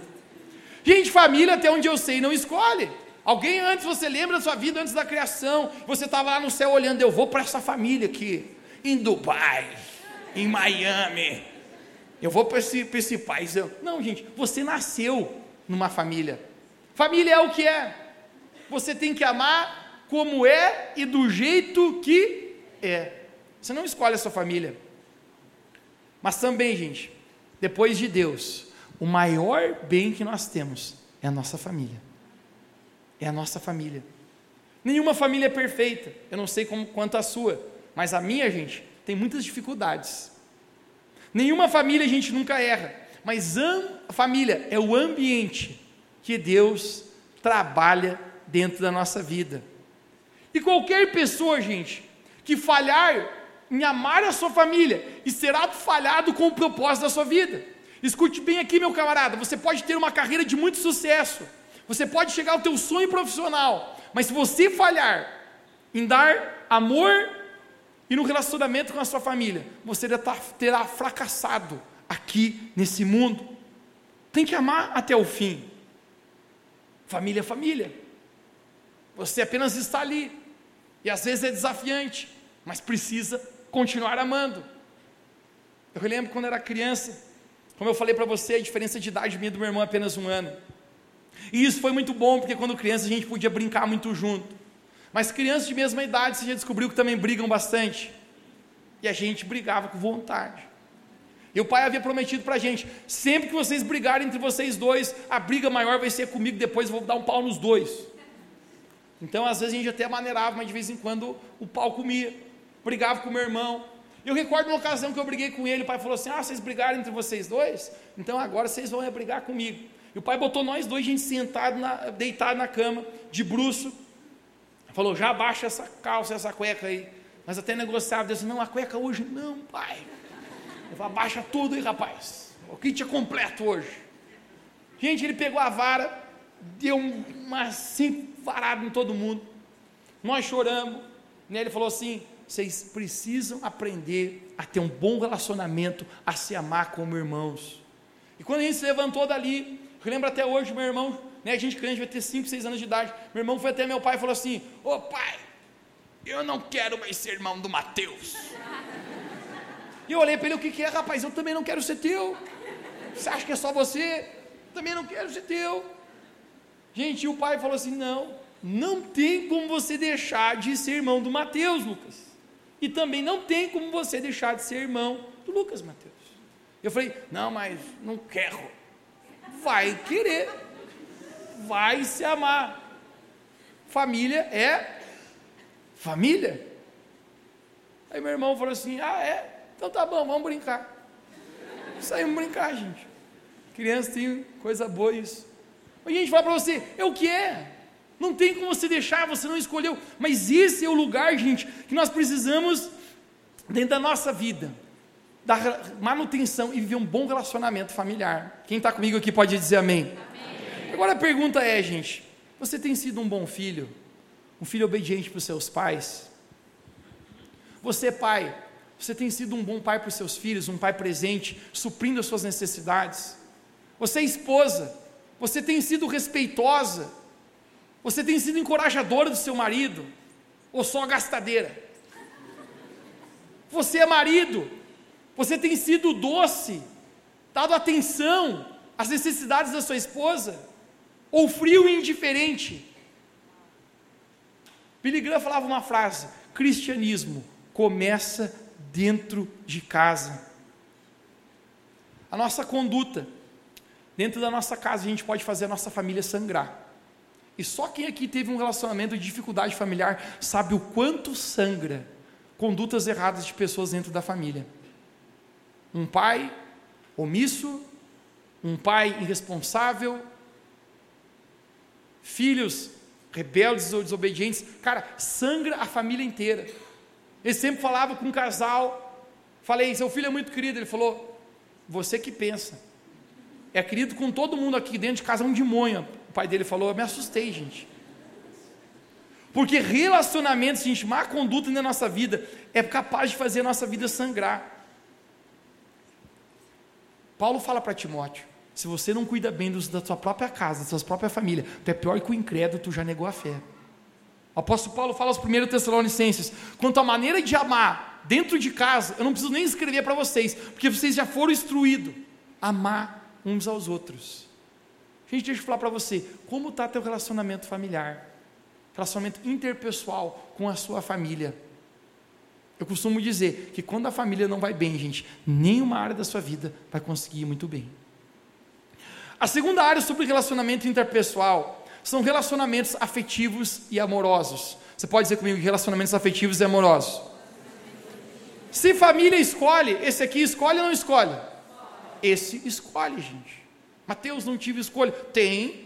[SPEAKER 2] Gente, família, até onde eu sei, não escolhe. Alguém antes, você lembra da sua vida antes da criação? Você estava lá no céu olhando, eu vou para essa família aqui, em Dubai, em Miami. Eu vou para esse, esse país. Não, gente, você nasceu numa família. Família é o que é. Você tem que amar como é e do jeito que é. Você não escolhe a sua família. Mas também, gente, depois de Deus, o maior bem que nós temos é a nossa família é a nossa família. Nenhuma família é perfeita, eu não sei como, quanto a sua, mas a minha, gente, tem muitas dificuldades. Nenhuma família a gente nunca erra, mas a família é o ambiente que Deus trabalha dentro da nossa vida. E qualquer pessoa, gente, que falhar em amar a sua família, e será falhado com o propósito da sua vida. Escute bem aqui, meu camarada, você pode ter uma carreira de muito sucesso, você pode chegar ao teu sonho profissional, mas se você falhar em dar amor e no relacionamento com a sua família, você terá fracassado aqui nesse mundo. Tem que amar até o fim. Família é família. Você apenas está ali. E às vezes é desafiante, mas precisa continuar amando. Eu lembro quando era criança, como eu falei para você, a diferença de idade minha do meu irmão é apenas um ano. E isso foi muito bom, porque quando criança a gente podia brincar muito junto. Mas crianças de mesma idade, você já descobriu que também brigam bastante. E a gente brigava com vontade. E o pai havia prometido para a gente: sempre que vocês brigarem entre vocês dois, a briga maior vai ser comigo, depois eu vou dar um pau nos dois. Então, às vezes a gente até maneirava, mas de vez em quando o pau comia. Brigava com o meu irmão. Eu recordo uma ocasião que eu briguei com ele, o pai falou assim: Ah, vocês brigaram entre vocês dois? Então agora vocês vão brigar comigo. E o pai botou nós dois, gente sentado, na, deitado na cama, de bruxo. Falou: Já abaixa essa calça, essa cueca aí. Mas até negociava, disse: Não, a cueca hoje não, pai. Eu falei, abaixa tudo aí, rapaz. O kit é completo hoje. Gente, ele pegou a vara, deu uma cinco varada em todo mundo. Nós choramos. Né? Ele falou assim: vocês precisam aprender a ter um bom relacionamento, a se amar como irmãos. E quando a gente se levantou dali, eu lembro até hoje, meu irmão, né, a gente crente vai ter 5, 6 anos de idade. Meu irmão foi até meu pai e falou assim: Ô oh, pai, eu não quero mais ser irmão do Mateus. E eu olhei para ele: O que, que é, rapaz? Eu também não quero ser teu. Você acha que é só você? Também não quero ser teu. Gente, e o pai falou assim: Não, não tem como você deixar de ser irmão do Mateus, Lucas. E também não tem como você deixar de ser irmão do Lucas Mateus. Eu falei, não, mas não quero. Vai querer. Vai se amar. Família é família. Aí meu irmão falou assim: ah, é? Então tá bom, vamos brincar. Saímos brincar, gente. Criança tem coisa boa isso. A gente fala para você, é o que é? Não tem como você deixar, você não escolheu. Mas esse é o lugar, gente, que nós precisamos, dentro da nossa vida, dar manutenção e viver um bom relacionamento familiar. Quem está comigo aqui pode dizer amém. amém. Agora a pergunta é, gente: você tem sido um bom filho? Um filho obediente para os seus pais? Você, pai, você tem sido um bom pai para os seus filhos, um pai presente, suprindo as suas necessidades? Você, esposa, você tem sido respeitosa? Você tem sido encorajadora do seu marido? Ou só gastadeira? Você é marido? Você tem sido doce? Dado atenção às necessidades da sua esposa? Ou frio e indiferente? Billy Graham falava uma frase: cristianismo começa dentro de casa. A nossa conduta, dentro da nossa casa, a gente pode fazer a nossa família sangrar. E só quem aqui teve um relacionamento de dificuldade familiar sabe o quanto sangra condutas erradas de pessoas dentro da família. Um pai omisso, um pai irresponsável, filhos rebeldes ou desobedientes, cara, sangra a família inteira. Ele sempre falava com um casal, falei, seu filho é muito querido, ele falou, você que pensa, é querido com todo mundo aqui dentro de casa, é um demônio, pai dele falou, eu me assustei, gente. Porque relacionamentos, gente, má conduta na nossa vida é capaz de fazer a nossa vida sangrar. Paulo fala para Timóteo: se você não cuida bem dos, da sua própria casa, da sua própria família, tu é pior que o incrédulo, tu já negou a fé. O apóstolo Paulo fala aos primeiros Tessalonicenses: quanto à maneira de amar dentro de casa, eu não preciso nem escrever para vocês, porque vocês já foram instruídos. Amar uns aos outros. Gente, deixa eu falar para você, como está teu relacionamento familiar? Relacionamento interpessoal com a sua família. Eu costumo dizer que quando a família não vai bem, gente, nenhuma área da sua vida vai conseguir ir muito bem. A segunda área sobre relacionamento interpessoal são relacionamentos afetivos e amorosos. Você pode dizer comigo relacionamentos afetivos e amorosos? Se família escolhe, esse aqui escolhe ou não escolhe? Esse escolhe, gente. Mateus não tive escolha. Tem.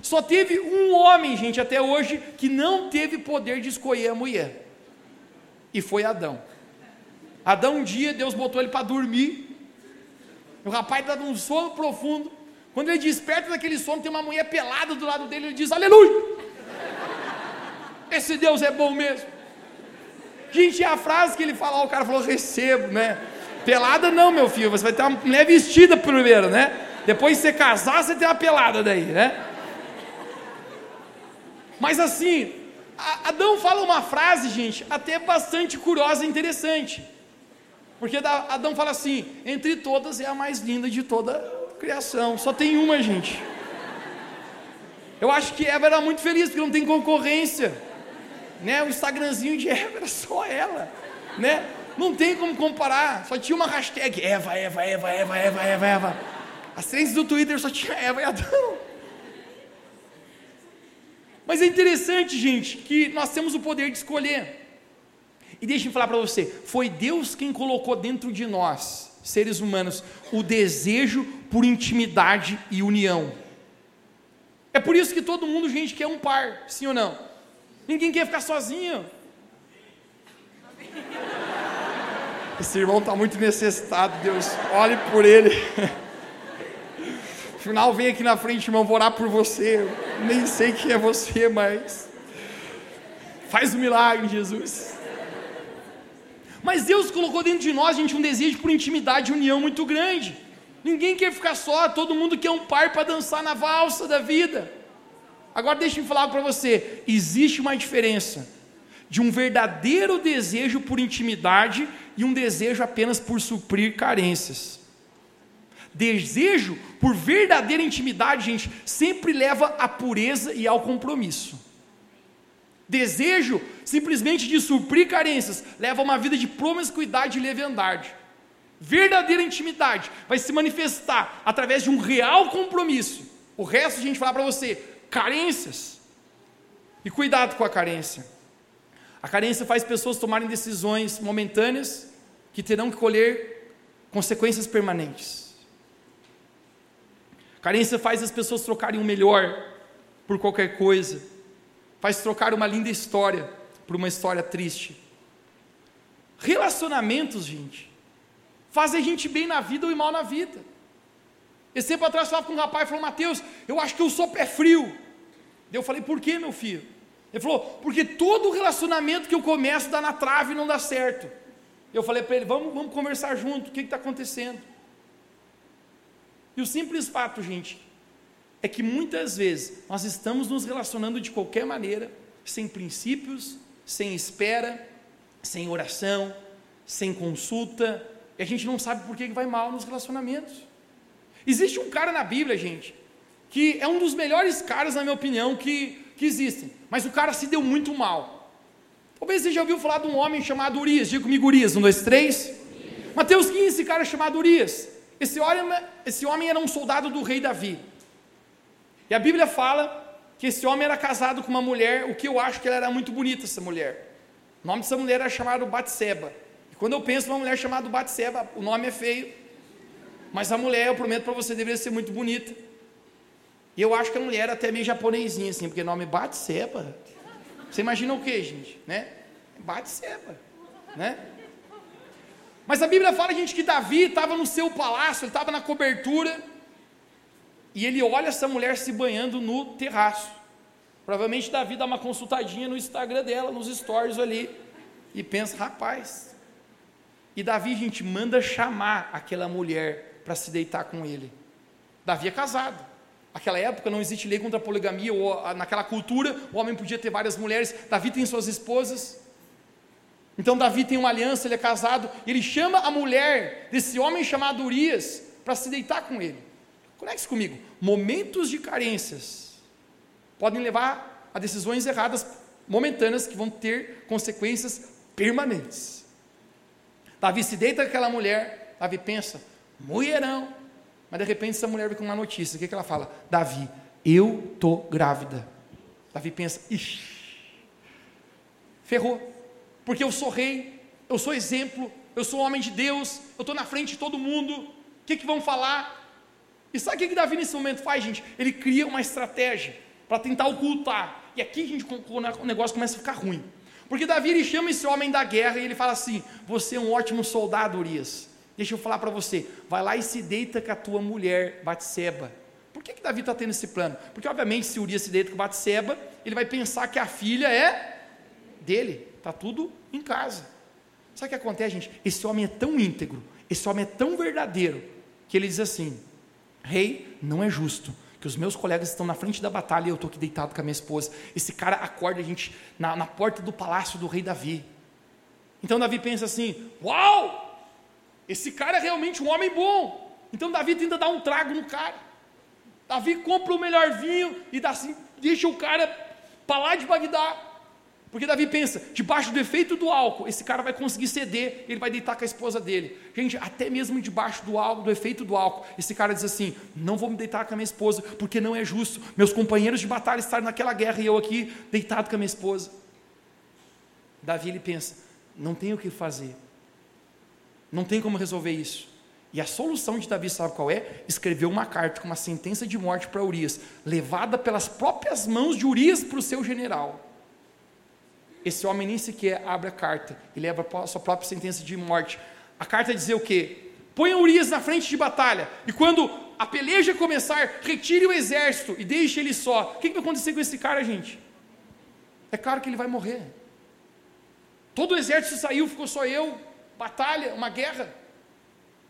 [SPEAKER 2] Só teve um homem, gente, até hoje, que não teve poder de escolher a mulher. E foi Adão. Adão, um dia, Deus botou ele para dormir. O rapaz está num sono profundo. Quando ele desperta daquele sono, tem uma mulher pelada do lado dele. Ele diz: Aleluia! Esse Deus é bom mesmo. Gente, é a frase que ele fala, o cara falou: recebo, né? Pelada não, meu filho, você vai ter uma mulher vestida primeiro, né? Depois de você casar, você tem uma pelada daí, né? Mas assim, Adão fala uma frase, gente, até bastante curiosa e interessante. Porque Adão fala assim: entre todas é a mais linda de toda a criação. Só tem uma, gente. Eu acho que Eva era muito feliz, porque não tem concorrência. Né? O Instagramzinho de Eva era só ela. Né? Não tem como comparar. Só tinha uma hashtag Eva, Eva, Eva, Eva, Eva, Eva, Eva. As trends do Twitter só tinha Eva e Adão. Mas é interessante, gente, que nós temos o poder de escolher. E deixe-me falar para você: foi Deus quem colocou dentro de nós, seres humanos, o desejo por intimidade e união. É por isso que todo mundo, gente, quer um par, sim ou não? Ninguém quer ficar sozinho. Esse irmão está muito necessitado, Deus, olhe por ele. Final, vem aqui na frente, irmão, vou orar por você. Nem sei quem é você, mas faz um milagre, Jesus. Mas Deus colocou dentro de nós, gente, um desejo por intimidade e união muito grande. Ninguém quer ficar só, todo mundo quer um par para dançar na valsa da vida. Agora deixa eu falar para você, existe uma diferença de um verdadeiro desejo por intimidade e um desejo apenas por suprir carências. Desejo por verdadeira intimidade, gente, sempre leva à pureza e ao compromisso. Desejo simplesmente de suprir carências leva a uma vida de promiscuidade e leviandade. Verdadeira intimidade vai se manifestar através de um real compromisso. O resto, a gente falar para você, carências. E cuidado com a carência. A carência faz pessoas tomarem decisões momentâneas que terão que colher consequências permanentes. Carência faz as pessoas trocarem o melhor por qualquer coisa, faz trocar uma linda história por uma história triste. Relacionamentos, gente, fazem a gente bem na vida ou mal na vida. Esse tempo atrás eu falava com um rapaz e falou: Mateus, eu acho que eu sou pé frio. Eu falei: Por que, meu filho? Ele falou: Porque todo relacionamento que eu começo dá na trave e não dá certo. Eu falei para ele: Vamos, vamos conversar junto, o que está acontecendo? E o simples fato, gente, é que muitas vezes nós estamos nos relacionando de qualquer maneira, sem princípios, sem espera, sem oração, sem consulta, e a gente não sabe por que vai mal nos relacionamentos. Existe um cara na Bíblia, gente, que é um dos melhores caras, na minha opinião, que, que existem, mas o cara se deu muito mal. Talvez você já ouviu falar de um homem chamado Urias, diga comigo Urias, um, dois, três. Mateus 15, esse cara chamado Urias. Esse homem, esse homem era um soldado do rei Davi. E a Bíblia fala que esse homem era casado com uma mulher, o que eu acho que ela era muito bonita, essa mulher. O nome dessa mulher era chamado Batseba. E quando eu penso numa mulher chamada Batseba, o nome é feio. Mas a mulher, eu prometo para você, deveria ser muito bonita. E eu acho que a mulher era até meio japonesinha, assim, porque o nome é Batseba. Você imagina o que, gente? Né? Batseba. Né? Mas a Bíblia fala, gente, que Davi estava no seu palácio, ele estava na cobertura, e ele olha essa mulher se banhando no terraço. Provavelmente Davi dá uma consultadinha no Instagram dela, nos stories ali, e pensa, rapaz. E Davi, gente, manda chamar aquela mulher para se deitar com ele. Davi é casado. Naquela época não existe lei contra a poligamia, ou naquela cultura o homem podia ter várias mulheres. Davi tem suas esposas. Então Davi tem uma aliança, ele é casado, e ele chama a mulher desse homem chamado Urias para se deitar com ele. Conecte comigo. Momentos de carências podem levar a decisões erradas momentâneas que vão ter consequências permanentes. Davi se deita com aquela mulher, Davi pensa, mulherão, mas de repente essa mulher vem com uma notícia, o que, que ela fala? Davi, eu tô grávida. Davi pensa, ixi, ferrou porque eu sou rei, eu sou exemplo, eu sou homem de Deus, eu estou na frente de todo mundo, o que, que vão falar? E sabe o que, que Davi nesse momento faz, gente? Ele cria uma estratégia para tentar ocultar. E aqui, gente, o negócio começa a ficar ruim. Porque Davi ele chama esse homem da guerra e ele fala assim: Você é um ótimo soldado, Urias. Deixa eu falar para você, vai lá e se deita com a tua mulher, Batseba. Por que, que Davi está tendo esse plano? Porque, obviamente, se Urias se deita com Batseba, ele vai pensar que a filha é dele. Está tudo em casa. Sabe o que acontece, gente? Esse homem é tão íntegro, esse homem é tão verdadeiro, que ele diz assim: Rei, não é justo que os meus colegas estão na frente da batalha e eu estou aqui deitado com a minha esposa. Esse cara acorda a gente na, na porta do palácio do rei Davi. Então Davi pensa assim: Uau! Esse cara é realmente um homem bom. Então Davi tenta dar um trago no cara. Davi compra o melhor vinho e dá assim, deixa o cara para lá de Bagdá. Porque Davi pensa, debaixo do efeito do álcool, esse cara vai conseguir ceder, ele vai deitar com a esposa dele. Gente, até mesmo debaixo do álcool, do efeito do álcool, esse cara diz assim: não vou me deitar com a minha esposa, porque não é justo. Meus companheiros de batalha estarem naquela guerra e eu aqui deitado com a minha esposa. Davi ele pensa: não tem o que fazer, não tem como resolver isso. E a solução de Davi, sabe qual é? Escreveu uma carta com uma sentença de morte para Urias, levada pelas próprias mãos de Urias para o seu general. Esse homem nem sequer abre a carta e leva a sua própria sentença de morte. A carta dizia o quê? Ponha Urias na frente de batalha, e quando a peleja começar, retire o exército e deixe ele só. O que vai acontecer com esse cara, gente? É claro que ele vai morrer. Todo o exército saiu, ficou só eu. Batalha, uma guerra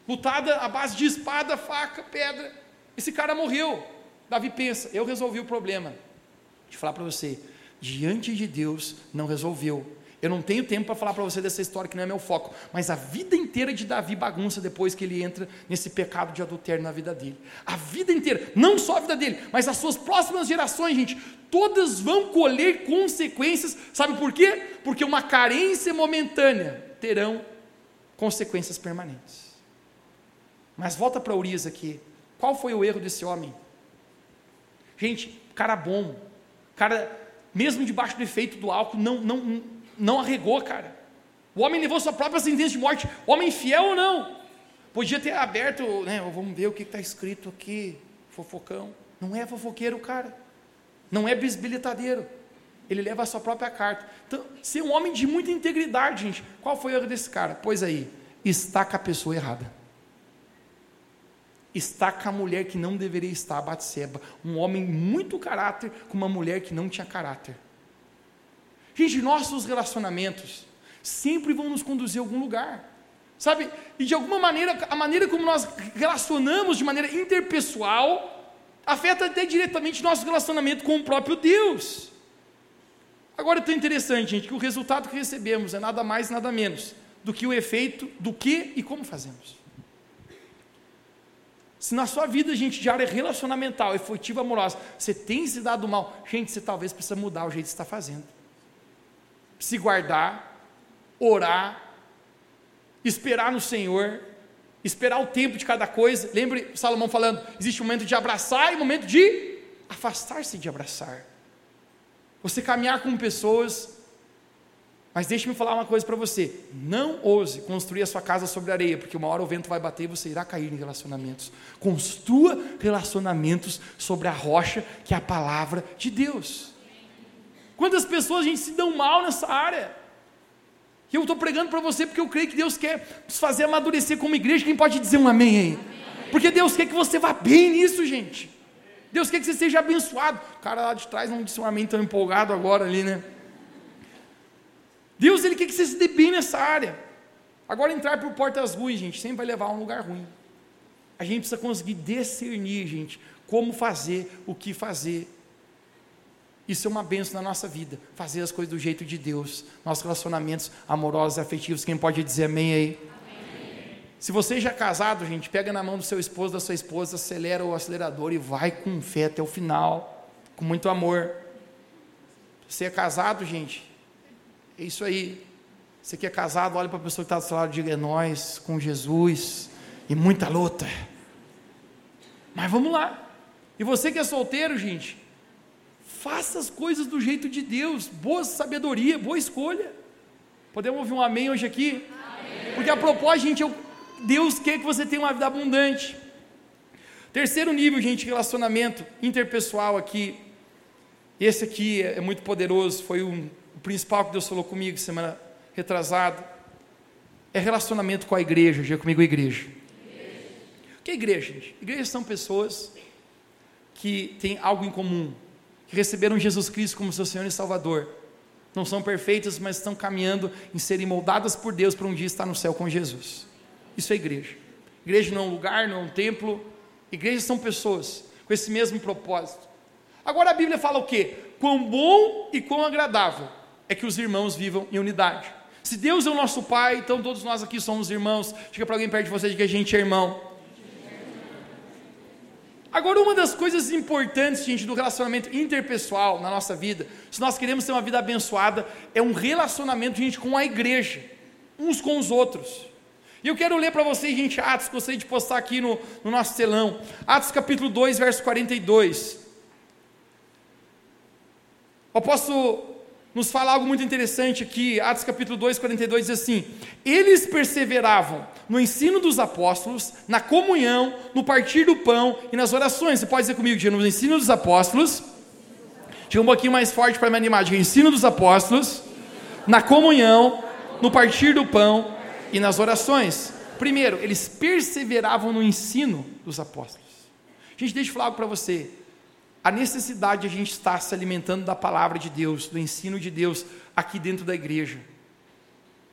[SPEAKER 2] lutada à base de espada, faca, pedra. Esse cara morreu. Davi pensa: eu resolvi o problema. Deixa eu falar para você: diante de Deus não resolveu. Eu não tenho tempo para falar para você dessa história que não é meu foco, mas a vida inteira de Davi bagunça depois que ele entra nesse pecado de adultério na vida dele. A vida inteira, não só a vida dele, mas as suas próximas gerações, gente, todas vão colher consequências. Sabe por quê? Porque uma carência momentânea terão consequências permanentes. Mas volta para Urias aqui. Qual foi o erro desse homem? Gente, cara bom, cara, mesmo debaixo do efeito do álcool, não, não, não arregou, cara. O homem levou sua própria sentença de morte. Homem fiel ou não? Podia ter aberto, né? Vamos ver o que está escrito aqui, fofocão. Não é fofoqueiro, cara. Não é bisbilitadeiro. Ele leva a sua própria carta. Então, ser um homem de muita integridade, gente. Qual foi o erro desse cara? Pois aí, está com a pessoa errada está com a mulher que não deveria estar, Batseba, um homem muito caráter com uma mulher que não tinha caráter. Gente, nossos relacionamentos sempre vão nos conduzir a algum lugar. Sabe? E de alguma maneira, a maneira como nós relacionamos de maneira interpessoal afeta até diretamente nosso relacionamento com o próprio Deus. Agora é tão interessante, gente, que o resultado que recebemos é nada mais, nada menos do que o efeito do que e como fazemos. Se na sua vida, gente, de área relacionamental, efetiva, amorosa, você tem se dado mal, gente, você talvez precisa mudar o jeito que está fazendo. Se guardar, orar, esperar no Senhor, esperar o tempo de cada coisa. Lembre Salomão falando: existe um momento de abraçar e um momento de afastar-se de abraçar. Você caminhar com pessoas mas deixe-me falar uma coisa para você: não ouse construir a sua casa sobre areia, porque uma hora o vento vai bater e você irá cair em relacionamentos. Construa relacionamentos sobre a rocha, que é a palavra de Deus. Quantas pessoas a gente se dão mal nessa área? E eu estou pregando para você porque eu creio que Deus quer nos fazer amadurecer como igreja. Quem pode dizer um amém aí? Porque Deus quer que você vá bem nisso, gente. Deus quer que você seja abençoado. O cara lá de trás não disse um amém tão empolgado agora ali, né? Deus ele quer que você se dê bem nessa área. Agora entrar por portas ruins, gente, sempre vai levar a um lugar ruim. A gente precisa conseguir discernir, gente, como fazer, o que fazer. Isso é uma benção na nossa vida, fazer as coisas do jeito de Deus, nossos relacionamentos amorosos e afetivos. Quem pode dizer amém aí? Amém. Se você já é casado, gente, pega na mão do seu esposo, da sua esposa, acelera o acelerador e vai com fé até o final, com muito amor. Você é casado, gente, é isso aí. Você que é casado, olha para a pessoa que está do seu lado e diga: é nós com Jesus e muita luta. Mas vamos lá. E você que é solteiro, gente, faça as coisas do jeito de Deus, boa sabedoria, boa escolha. Podemos ouvir um amém hoje aqui? Amém. Porque a propósito, gente, Deus quer que você tenha uma vida abundante. Terceiro nível, gente, relacionamento interpessoal aqui. Esse aqui é muito poderoso, foi um principal que Deus falou comigo semana retrasada é relacionamento com a igreja. Diga comigo, igreja. igreja. O que é igreja, gente? Igrejas são pessoas que têm algo em comum, que receberam Jesus Cristo como seu Senhor e Salvador. Não são perfeitas, mas estão caminhando em serem moldadas por Deus para um dia estar no céu com Jesus. Isso é igreja. Igreja não é um lugar, não é um templo. Igrejas são pessoas com esse mesmo propósito. Agora a Bíblia fala o quê? Quão bom e quão agradável é que os irmãos vivam em unidade. Se Deus é o nosso Pai, então todos nós aqui somos irmãos. Chega para alguém perto de você e a gente é irmão. Agora, uma das coisas importantes, gente, do relacionamento interpessoal na nossa vida, se nós queremos ter uma vida abençoada, é um relacionamento, gente, com a igreja, uns com os outros. E eu quero ler para vocês, gente, Atos, gostaria de postar aqui no, no nosso telão. Atos capítulo 2, verso 42. O apóstolo nos fala algo muito interessante aqui, Atos capítulo 2, 42 diz assim: Eles perseveravam no ensino dos apóstolos, na comunhão, no partir do pão e nas orações. Você pode dizer comigo, diga, no ensino dos apóstolos, diga um pouquinho mais forte para me animar, diga, ensino dos apóstolos, na comunhão, no partir do pão e nas orações. Primeiro, eles perseveravam no ensino dos apóstolos. Gente, deixa eu falar algo para você a necessidade de a gente estar se alimentando da palavra de Deus, do ensino de Deus aqui dentro da igreja.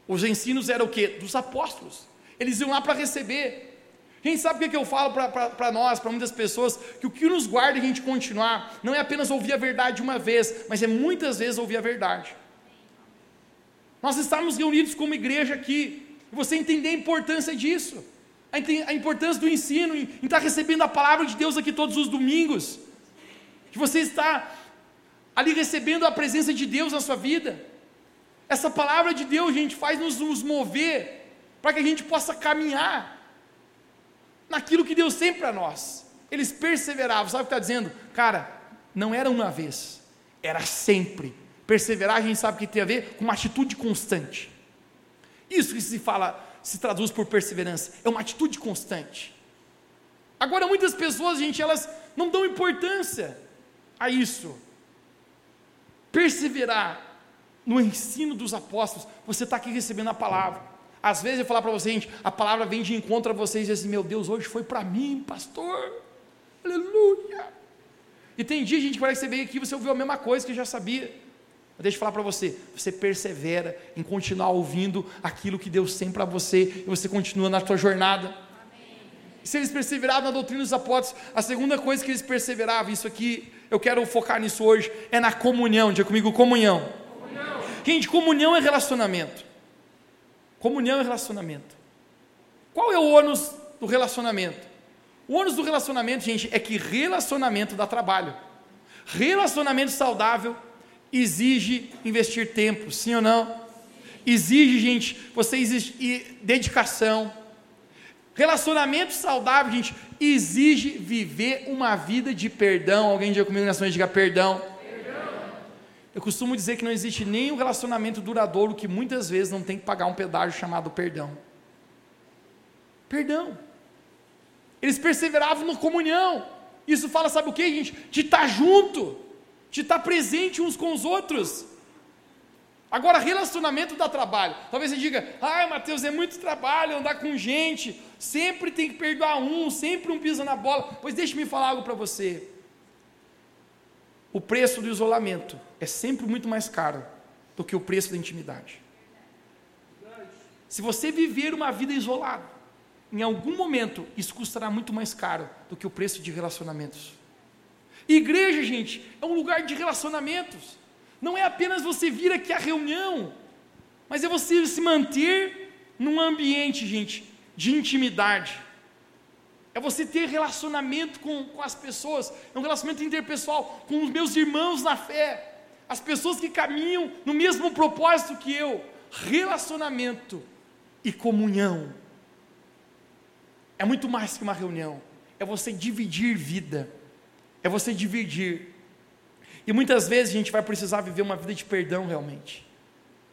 [SPEAKER 2] Os ensinos eram o quê? Dos apóstolos. Eles iam lá para receber. Gente, sabe o que, que eu falo para nós, para muitas pessoas? Que o que nos guarda a gente continuar não é apenas ouvir a verdade uma vez, mas é muitas vezes ouvir a verdade. Nós estamos reunidos como igreja aqui, e você entender a importância disso, a importância do ensino, em estar recebendo a palavra de Deus aqui todos os domingos que você está ali recebendo a presença de Deus na sua vida. Essa palavra de Deus, gente, faz nos, nos mover para que a gente possa caminhar naquilo que Deus tem para nós. Eles perseveravam, sabe o que está dizendo? Cara, não era uma vez, era sempre. Perseverar, a gente sabe que tem a ver com uma atitude constante. Isso que se fala, se traduz por perseverança, é uma atitude constante. Agora, muitas pessoas, gente, elas não dão importância a isso. Perseverar no ensino dos apóstolos. Você está aqui recebendo a palavra. Às vezes eu falar para você, gente, a palavra vem de encontro a vocês e diz assim: meu Deus, hoje foi para mim, pastor. Aleluia. E tem dia, gente, que parece que você veio aqui e você ouviu a mesma coisa que já sabia. Mas deixa eu falar para você, você persevera em continuar ouvindo aquilo que Deus tem para você e você continua na sua jornada. Se eles perseveravam na doutrina dos apóstolos, a segunda coisa que eles perseveravam, isso aqui eu quero focar nisso hoje, é na comunhão. Diga comigo, comunhão. comunhão. Gente, comunhão é relacionamento. Comunhão é relacionamento. Qual é o ônus do relacionamento? O ônus do relacionamento, gente, é que relacionamento dá trabalho. Relacionamento saudável exige investir tempo, sim ou não? Exige, gente, você exige dedicação, Relacionamento saudável, gente, exige viver uma vida de perdão. Alguém diga comigo nessa noite, diga perdão. perdão. Eu costumo dizer que não existe nenhum relacionamento duradouro que muitas vezes não tem que pagar um pedágio chamado perdão. Perdão. Eles perseveravam na comunhão. Isso fala, sabe o que, gente? De estar junto, de estar presente uns com os outros. Agora, relacionamento dá trabalho. Talvez você diga, ai Mateus, é muito trabalho andar com gente, sempre tem que perdoar um, sempre um pisa na bola. Pois deixe-me falar algo para você. O preço do isolamento é sempre muito mais caro do que o preço da intimidade. Se você viver uma vida isolada, em algum momento isso custará muito mais caro do que o preço de relacionamentos. Igreja, gente, é um lugar de relacionamentos não é apenas você vir aqui à reunião, mas é você se manter num ambiente, gente, de intimidade. É você ter relacionamento com, com as pessoas, é um relacionamento interpessoal com os meus irmãos na fé, as pessoas que caminham no mesmo propósito que eu. Relacionamento e comunhão. É muito mais que uma reunião, é você dividir vida, é você dividir e muitas vezes a gente vai precisar viver uma vida de perdão realmente.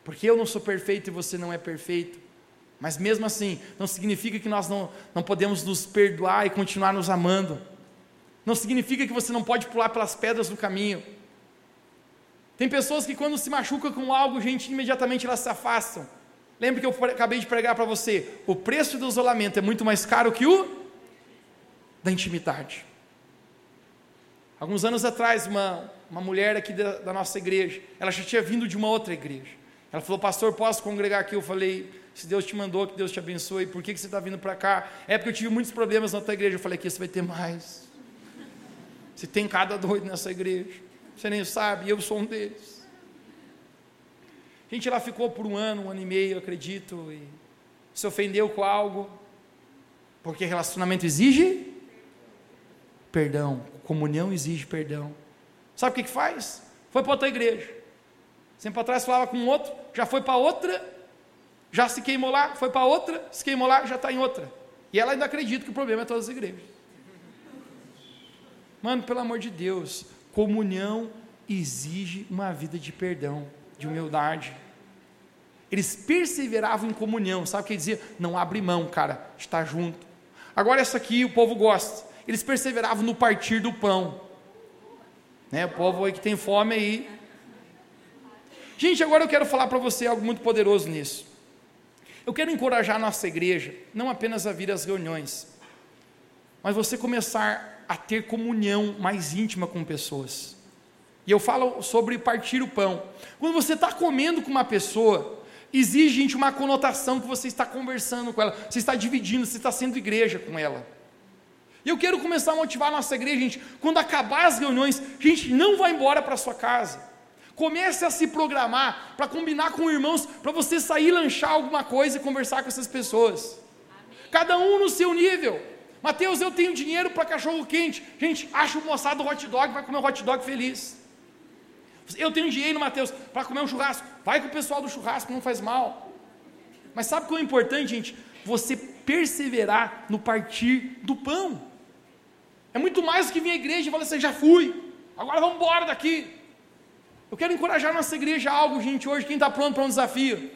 [SPEAKER 2] Porque eu não sou perfeito e você não é perfeito. Mas mesmo assim, não significa que nós não, não podemos nos perdoar e continuar nos amando. Não significa que você não pode pular pelas pedras do caminho. Tem pessoas que quando se machucam com algo, gente, imediatamente elas se afastam. Lembre que eu acabei de pregar para você: o preço do isolamento é muito mais caro que o da intimidade. Alguns anos atrás, uma, uma mulher aqui da, da, nossa igreja, ela já tinha vindo de uma outra igreja. Ela falou, pastor, posso congregar aqui? Eu falei, se Deus te mandou, que Deus te abençoe, por que, que você está vindo para cá? É porque eu tive muitos problemas na outra igreja. Eu falei, aqui você vai ter mais. Você tem cada doido nessa igreja. Você nem sabe, eu sou um deles. Gente, ela ficou por um ano, um ano e meio, acredito, e se ofendeu com algo, porque relacionamento exige perdão. Comunhão exige perdão. Sabe o que, que faz? Foi para outra igreja. Sempre atrás falava com outro, já foi para outra, já se queimou lá, foi para outra, se queimou lá, já está em outra. E ela ainda acredita que o problema é todas as igrejas. Mano, pelo amor de Deus, comunhão exige uma vida de perdão, de humildade. Eles perseveravam em comunhão, sabe o que dizia? Não abre mão, cara, está junto. Agora, essa aqui o povo gosta. Eles perseveravam no partir do pão. Né, o povo aí que tem fome aí. Gente, agora eu quero falar para você algo muito poderoso nisso. Eu quero encorajar a nossa igreja, não apenas a vir às reuniões, mas você começar a ter comunhão mais íntima com pessoas. E eu falo sobre partir o pão. Quando você está comendo com uma pessoa, exige gente, uma conotação que você está conversando com ela, você está dividindo, você está sendo igreja com ela. E eu quero começar a motivar a nossa igreja, gente. Quando acabar as reuniões, gente, não vá embora para sua casa. Comece a se programar para combinar com irmãos, para você sair lanchar alguma coisa e conversar com essas pessoas. Amém. Cada um no seu nível. Mateus, eu tenho dinheiro para cachorro quente. Gente, acha o moçado hot dog, vai comer um hot dog feliz. Eu tenho dinheiro, Mateus, para comer um churrasco. Vai com o pessoal do churrasco, não faz mal. Mas sabe o que é importante, gente? Você perseverar no partir do pão. É muito mais do que vir à igreja e falar assim, já fui, agora vamos embora daqui. Eu quero encorajar nossa igreja a algo, gente, hoje, quem está pronto para um desafio?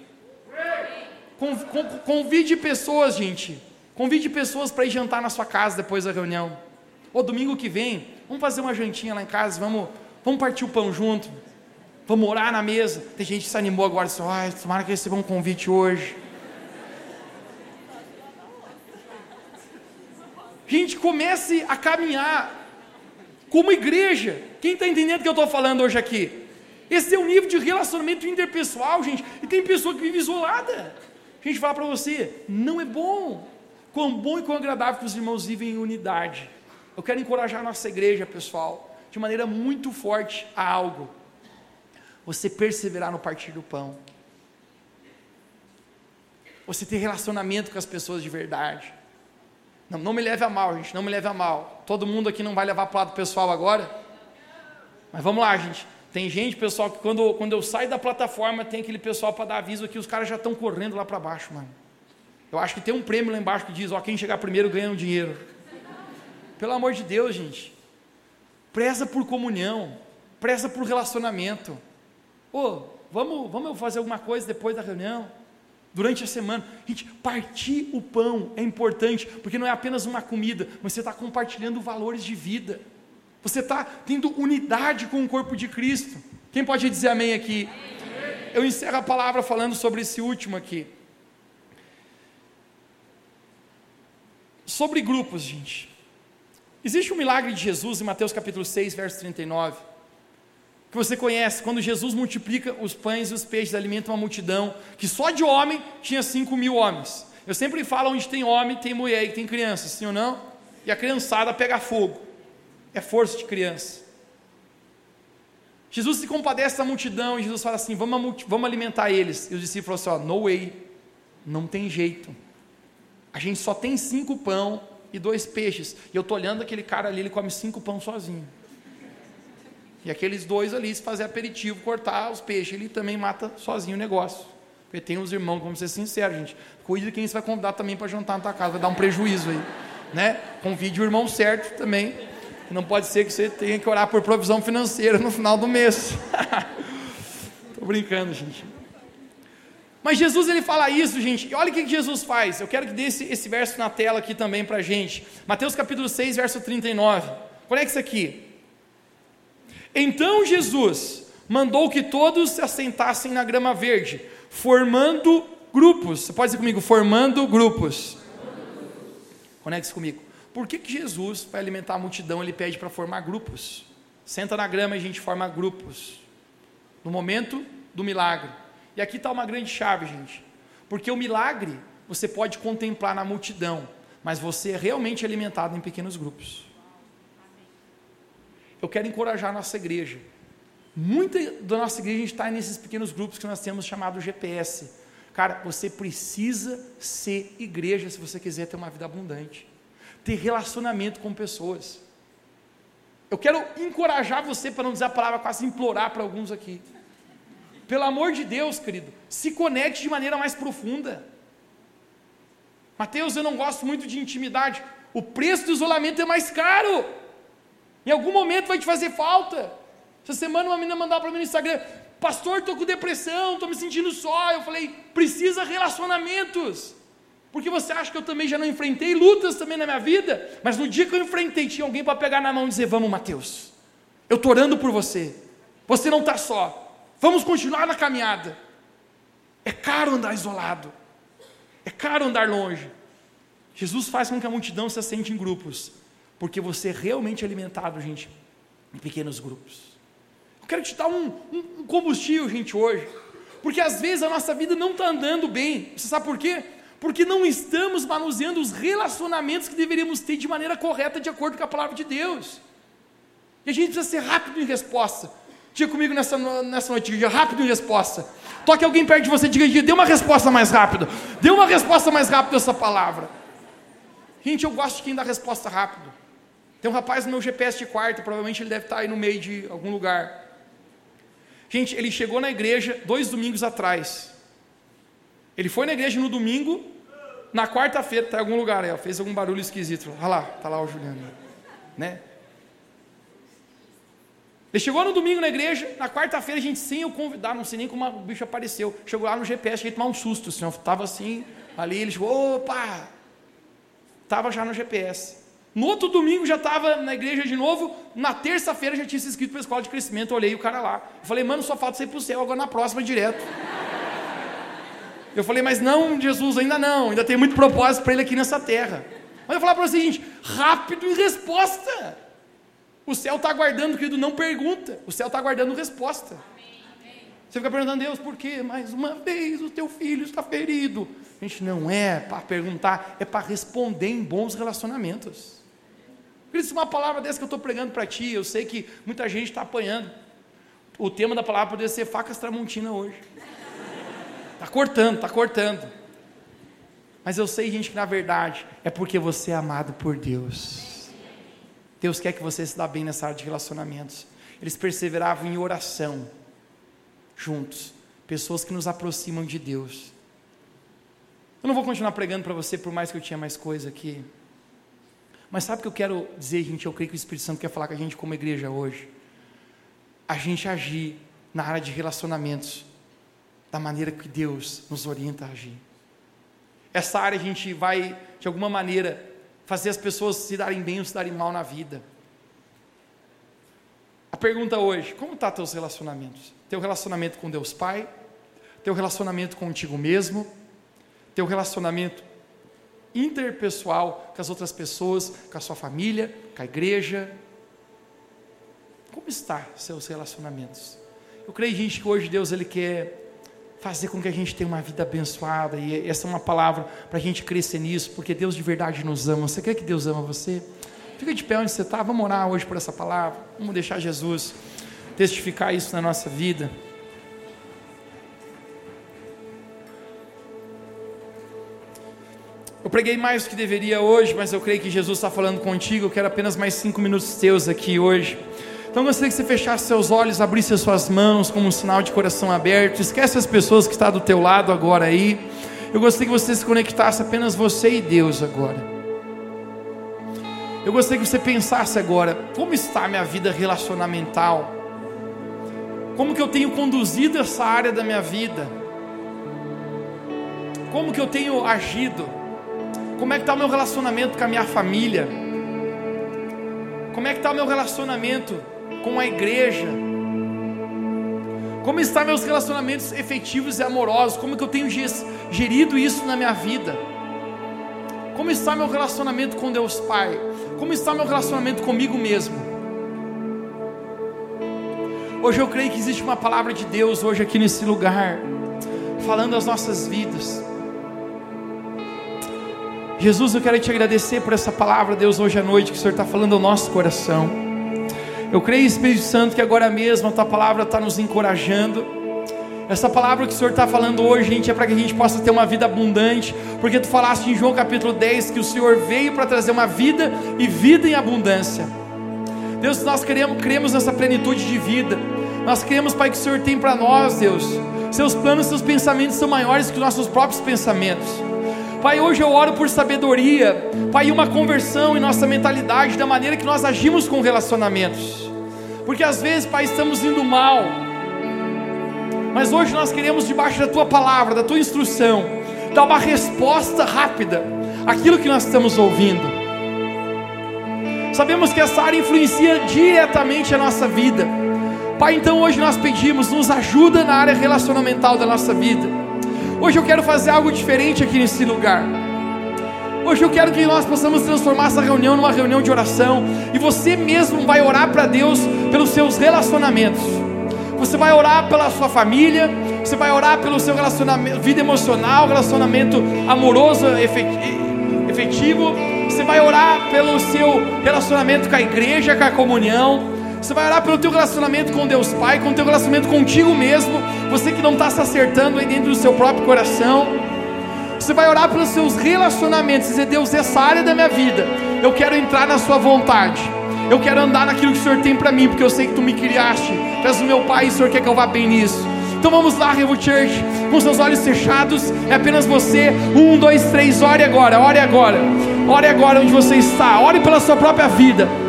[SPEAKER 2] Convide pessoas, gente. Convide pessoas para ir jantar na sua casa depois da reunião. Ou domingo que vem, vamos fazer uma jantinha lá em casa, vamos, vamos partir o pão junto. Vamos orar na mesa. Tem gente que se animou agora, disse, ai, tomara que receba um convite hoje. Gente, comece a caminhar como igreja. Quem está entendendo o que eu estou falando hoje aqui? Esse é o nível de relacionamento interpessoal, gente. E tem pessoa que vive isolada. A gente fala para você, não é bom. Quão bom e quão agradável que os irmãos vivem em unidade. Eu quero encorajar a nossa igreja, pessoal, de maneira muito forte a algo. Você perseverar no partir do pão. Você ter relacionamento com as pessoas de verdade. Não, não me leve a mal, gente, não me leve a mal. Todo mundo aqui não vai levar para o lado pessoal agora. Mas vamos lá, gente. Tem gente, pessoal, que quando, quando eu saio da plataforma, tem aquele pessoal para dar aviso aqui, os caras já estão correndo lá para baixo, mano. Eu acho que tem um prêmio lá embaixo que diz, ó, quem chegar primeiro ganha um dinheiro. Pelo amor de Deus, gente. Preza por comunhão, preza por relacionamento. Ô, vamos, vamos fazer alguma coisa depois da reunião? Durante a semana. Gente, partir o pão é importante, porque não é apenas uma comida, mas você está compartilhando valores de vida. Você está tendo unidade com o corpo de Cristo. Quem pode dizer amém aqui? Eu encerro a palavra falando sobre esse último aqui. Sobre grupos, gente. Existe um milagre de Jesus em Mateus capítulo 6, verso 39 que você conhece, quando Jesus multiplica os pães e os peixes, alimenta uma multidão, que só de homem tinha 5 mil homens. Eu sempre falo onde tem homem, tem mulher e tem criança, sim ou não? E a criançada pega fogo. É força de criança. Jesus se compadece da multidão e Jesus fala assim: vamos, vamos alimentar eles. E os discípulos falam assim: ó, no way, não tem jeito. A gente só tem cinco pão e dois peixes. E eu estou olhando aquele cara ali, ele come cinco pão sozinho. E aqueles dois ali, se fazer aperitivo, cortar os peixes, ele também mata sozinho o negócio. Porque tem uns irmãos, vamos ser sinceros, gente. Cuide de quem você vai convidar também para jantar na tua casa, vai dar um prejuízo aí. Né? Convide o irmão certo também. Não pode ser que você tenha que orar por provisão financeira no final do mês. Estou brincando, gente. Mas Jesus ele fala isso, gente. E olha o que Jesus faz. Eu quero que dê esse, esse verso na tela aqui também para gente. Mateus capítulo 6, verso 39. Conecta isso aqui. Então Jesus mandou que todos se assentassem na grama verde, formando grupos. Você pode dizer comigo, formando grupos. Conecte-se comigo. Por que, que Jesus vai alimentar a multidão? Ele pede para formar grupos. Senta na grama e a gente forma grupos. No momento do milagre. E aqui está uma grande chave, gente. Porque o milagre você pode contemplar na multidão, mas você é realmente alimentado em pequenos grupos eu quero encorajar a nossa igreja. Muita da nossa igreja está nesses pequenos grupos que nós temos chamado GPS. Cara, você precisa ser igreja se você quiser ter uma vida abundante, ter relacionamento com pessoas. Eu quero encorajar você, para não dizer a palavra, quase implorar para alguns aqui. Pelo amor de Deus, querido, se conecte de maneira mais profunda. Mateus, eu não gosto muito de intimidade. O preço do isolamento é mais caro. Em algum momento vai te fazer falta. Essa semana uma menina mandou para mim no Instagram: Pastor, estou com depressão, estou me sentindo só. Eu falei: precisa relacionamentos. Porque você acha que eu também já não enfrentei lutas também na minha vida? Mas no dia que eu enfrentei, tinha alguém para pegar na mão e dizer: Vamos, Mateus, eu estou orando por você. Você não está só. Vamos continuar na caminhada. É caro andar isolado. É caro andar longe. Jesus faz com que a multidão se assente em grupos, porque você é realmente alimentado, gente, em pequenos grupos. Eu quero te dar um, um combustível, gente, hoje, porque às vezes a nossa vida não está andando bem. Você sabe por quê? Porque não estamos manuseando os relacionamentos que deveríamos ter de maneira correta, de acordo com a palavra de Deus. E a gente precisa ser rápido em resposta. Diga comigo nessa, nessa noite, diga rápido em resposta. Toque alguém perto de você diga, diga, dê uma resposta mais rápida. Dê uma resposta mais rápida a essa palavra. Gente, eu gosto de quem dá resposta rápido. Tem um rapaz no meu GPS de quarto, provavelmente ele deve estar aí no meio de algum lugar. Gente, ele chegou na igreja dois domingos atrás. Ele foi na igreja no domingo, na quarta-feira, está em algum lugar aí, ó, fez algum barulho esquisito. Olha lá, está lá o Juliano. Né? Ele chegou no domingo na igreja, na quarta-feira a gente sem eu convidar, não sei nem como o bicho apareceu. Chegou lá no GPS, a gente tomar um susto, o senhor estava assim, ali, ele chegou, opa, estava já no GPS. No outro domingo já estava na igreja de novo. Na terça-feira já tinha se inscrito para a escola de crescimento. Eu olhei o cara lá. Eu falei, mano, só falta você ir para o céu, agora na próxima direto. Eu falei, mas não, Jesus, ainda não. Ainda tem muito propósito para ele aqui nessa terra. Mas eu falar para você, gente, rápido em resposta. O céu está aguardando, querido, não pergunta. O céu está aguardando resposta. Você fica perguntando a Deus, por quê? Mais uma vez o teu filho está ferido. Gente, não é para perguntar, é para responder em bons relacionamentos. Querido, uma palavra dessa que eu estou pregando para ti, eu sei que muita gente está apanhando. O tema da palavra poderia ser facas tramontina hoje. Está cortando, está cortando. Mas eu sei, gente, que na verdade é porque você é amado por Deus. Deus quer que você se dá bem nessa área de relacionamentos. Eles perseveravam em oração juntos, pessoas que nos aproximam de Deus. Eu não vou continuar pregando para você, por mais que eu tinha mais coisa aqui. Mas sabe o que eu quero dizer, gente? Eu creio que o Espírito Santo quer falar com a gente como igreja hoje. A gente agir na área de relacionamentos da maneira que Deus nos orienta a agir. Essa área a gente vai, de alguma maneira, fazer as pessoas se darem bem ou se darem mal na vida. A pergunta hoje: como estão tá teus relacionamentos? Teu relacionamento com Deus Pai, teu relacionamento contigo mesmo, teu relacionamento interpessoal com as outras pessoas, com a sua família, com a igreja. Como está seus relacionamentos? Eu creio, gente, que hoje Deus ele quer fazer com que a gente tenha uma vida abençoada, e essa é uma palavra para a gente crescer nisso, porque Deus de verdade nos ama. Você quer que Deus ama você? Fica de pé onde você está, vamos orar hoje por essa palavra, vamos deixar Jesus testificar isso na nossa vida. Eu preguei mais do que deveria hoje, mas eu creio que Jesus está falando contigo. Eu quero apenas mais cinco minutos teus aqui hoje. Então eu gostaria que você fechasse seus olhos, abrisse as suas mãos como um sinal de coração aberto. Esquece as pessoas que estão do teu lado agora aí. Eu gostaria que você se conectasse apenas você e Deus agora. Eu gostaria que você pensasse agora, como está a minha vida relacionamental? Como que eu tenho conduzido essa área da minha vida? Como que eu tenho agido? Como é que está o meu relacionamento com a minha família? Como é que está o meu relacionamento com a igreja? Como estão meus relacionamentos efetivos e amorosos? Como que eu tenho gerido isso na minha vida? Como está meu relacionamento com Deus Pai? Como está meu relacionamento comigo mesmo? Hoje eu creio que existe uma palavra de Deus hoje aqui nesse lugar, falando as nossas vidas. Jesus, eu quero te agradecer por essa palavra, Deus, hoje à noite, que o Senhor está falando ao nosso coração. Eu creio, Espírito Santo, que agora mesmo a tua palavra está nos encorajando essa palavra que o Senhor está falando hoje, gente, é para que a gente possa ter uma vida abundante, porque tu falaste em João capítulo 10 que o Senhor veio para trazer uma vida e vida em abundância. Deus, nós queremos, cremos nessa plenitude de vida. Nós cremos, Pai, que o Senhor tem para nós, Deus. Seus planos, seus pensamentos são maiores que os nossos próprios pensamentos. Pai, hoje eu oro por sabedoria, Pai, uma conversão em nossa mentalidade, da maneira que nós agimos com relacionamentos. Porque às vezes, Pai, estamos indo mal. Mas hoje nós queremos, debaixo da tua palavra, da tua instrução, dar uma resposta rápida àquilo que nós estamos ouvindo. Sabemos que essa área influencia diretamente a nossa vida. Pai, então hoje nós pedimos, nos ajuda na área relacionamental da nossa vida. Hoje eu quero fazer algo diferente aqui nesse lugar. Hoje eu quero que nós possamos transformar essa reunião numa reunião de oração. E você mesmo vai orar para Deus pelos seus relacionamentos. Você vai orar pela sua família. Você vai orar pelo seu relacionamento, vida emocional, relacionamento amoroso, efetivo você vai orar pelo seu relacionamento com a igreja, com a comunhão. Você vai orar pelo teu relacionamento com Deus Pai, com o teu relacionamento contigo mesmo. Você que não está se acertando aí dentro do seu próprio coração. Você vai orar pelos seus relacionamentos, dizer: Deus, essa área da minha vida, eu quero entrar na Sua vontade. Eu quero andar naquilo que o Senhor tem para mim, porque eu sei que Tu me criaste. Tu és o meu Pai e o Senhor quer que eu vá bem nisso. Então vamos lá, Revo Church, com seus olhos fechados, é apenas você. Um, dois, três, ore agora, ore agora. Ore agora onde você está. Ore pela sua própria vida.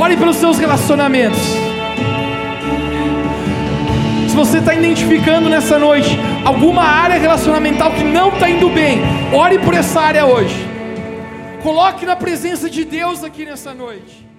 [SPEAKER 2] Ore pelos seus relacionamentos. Se você está identificando nessa noite alguma área relacionamental que não está indo bem, ore por essa área hoje. Coloque na presença de Deus aqui nessa noite.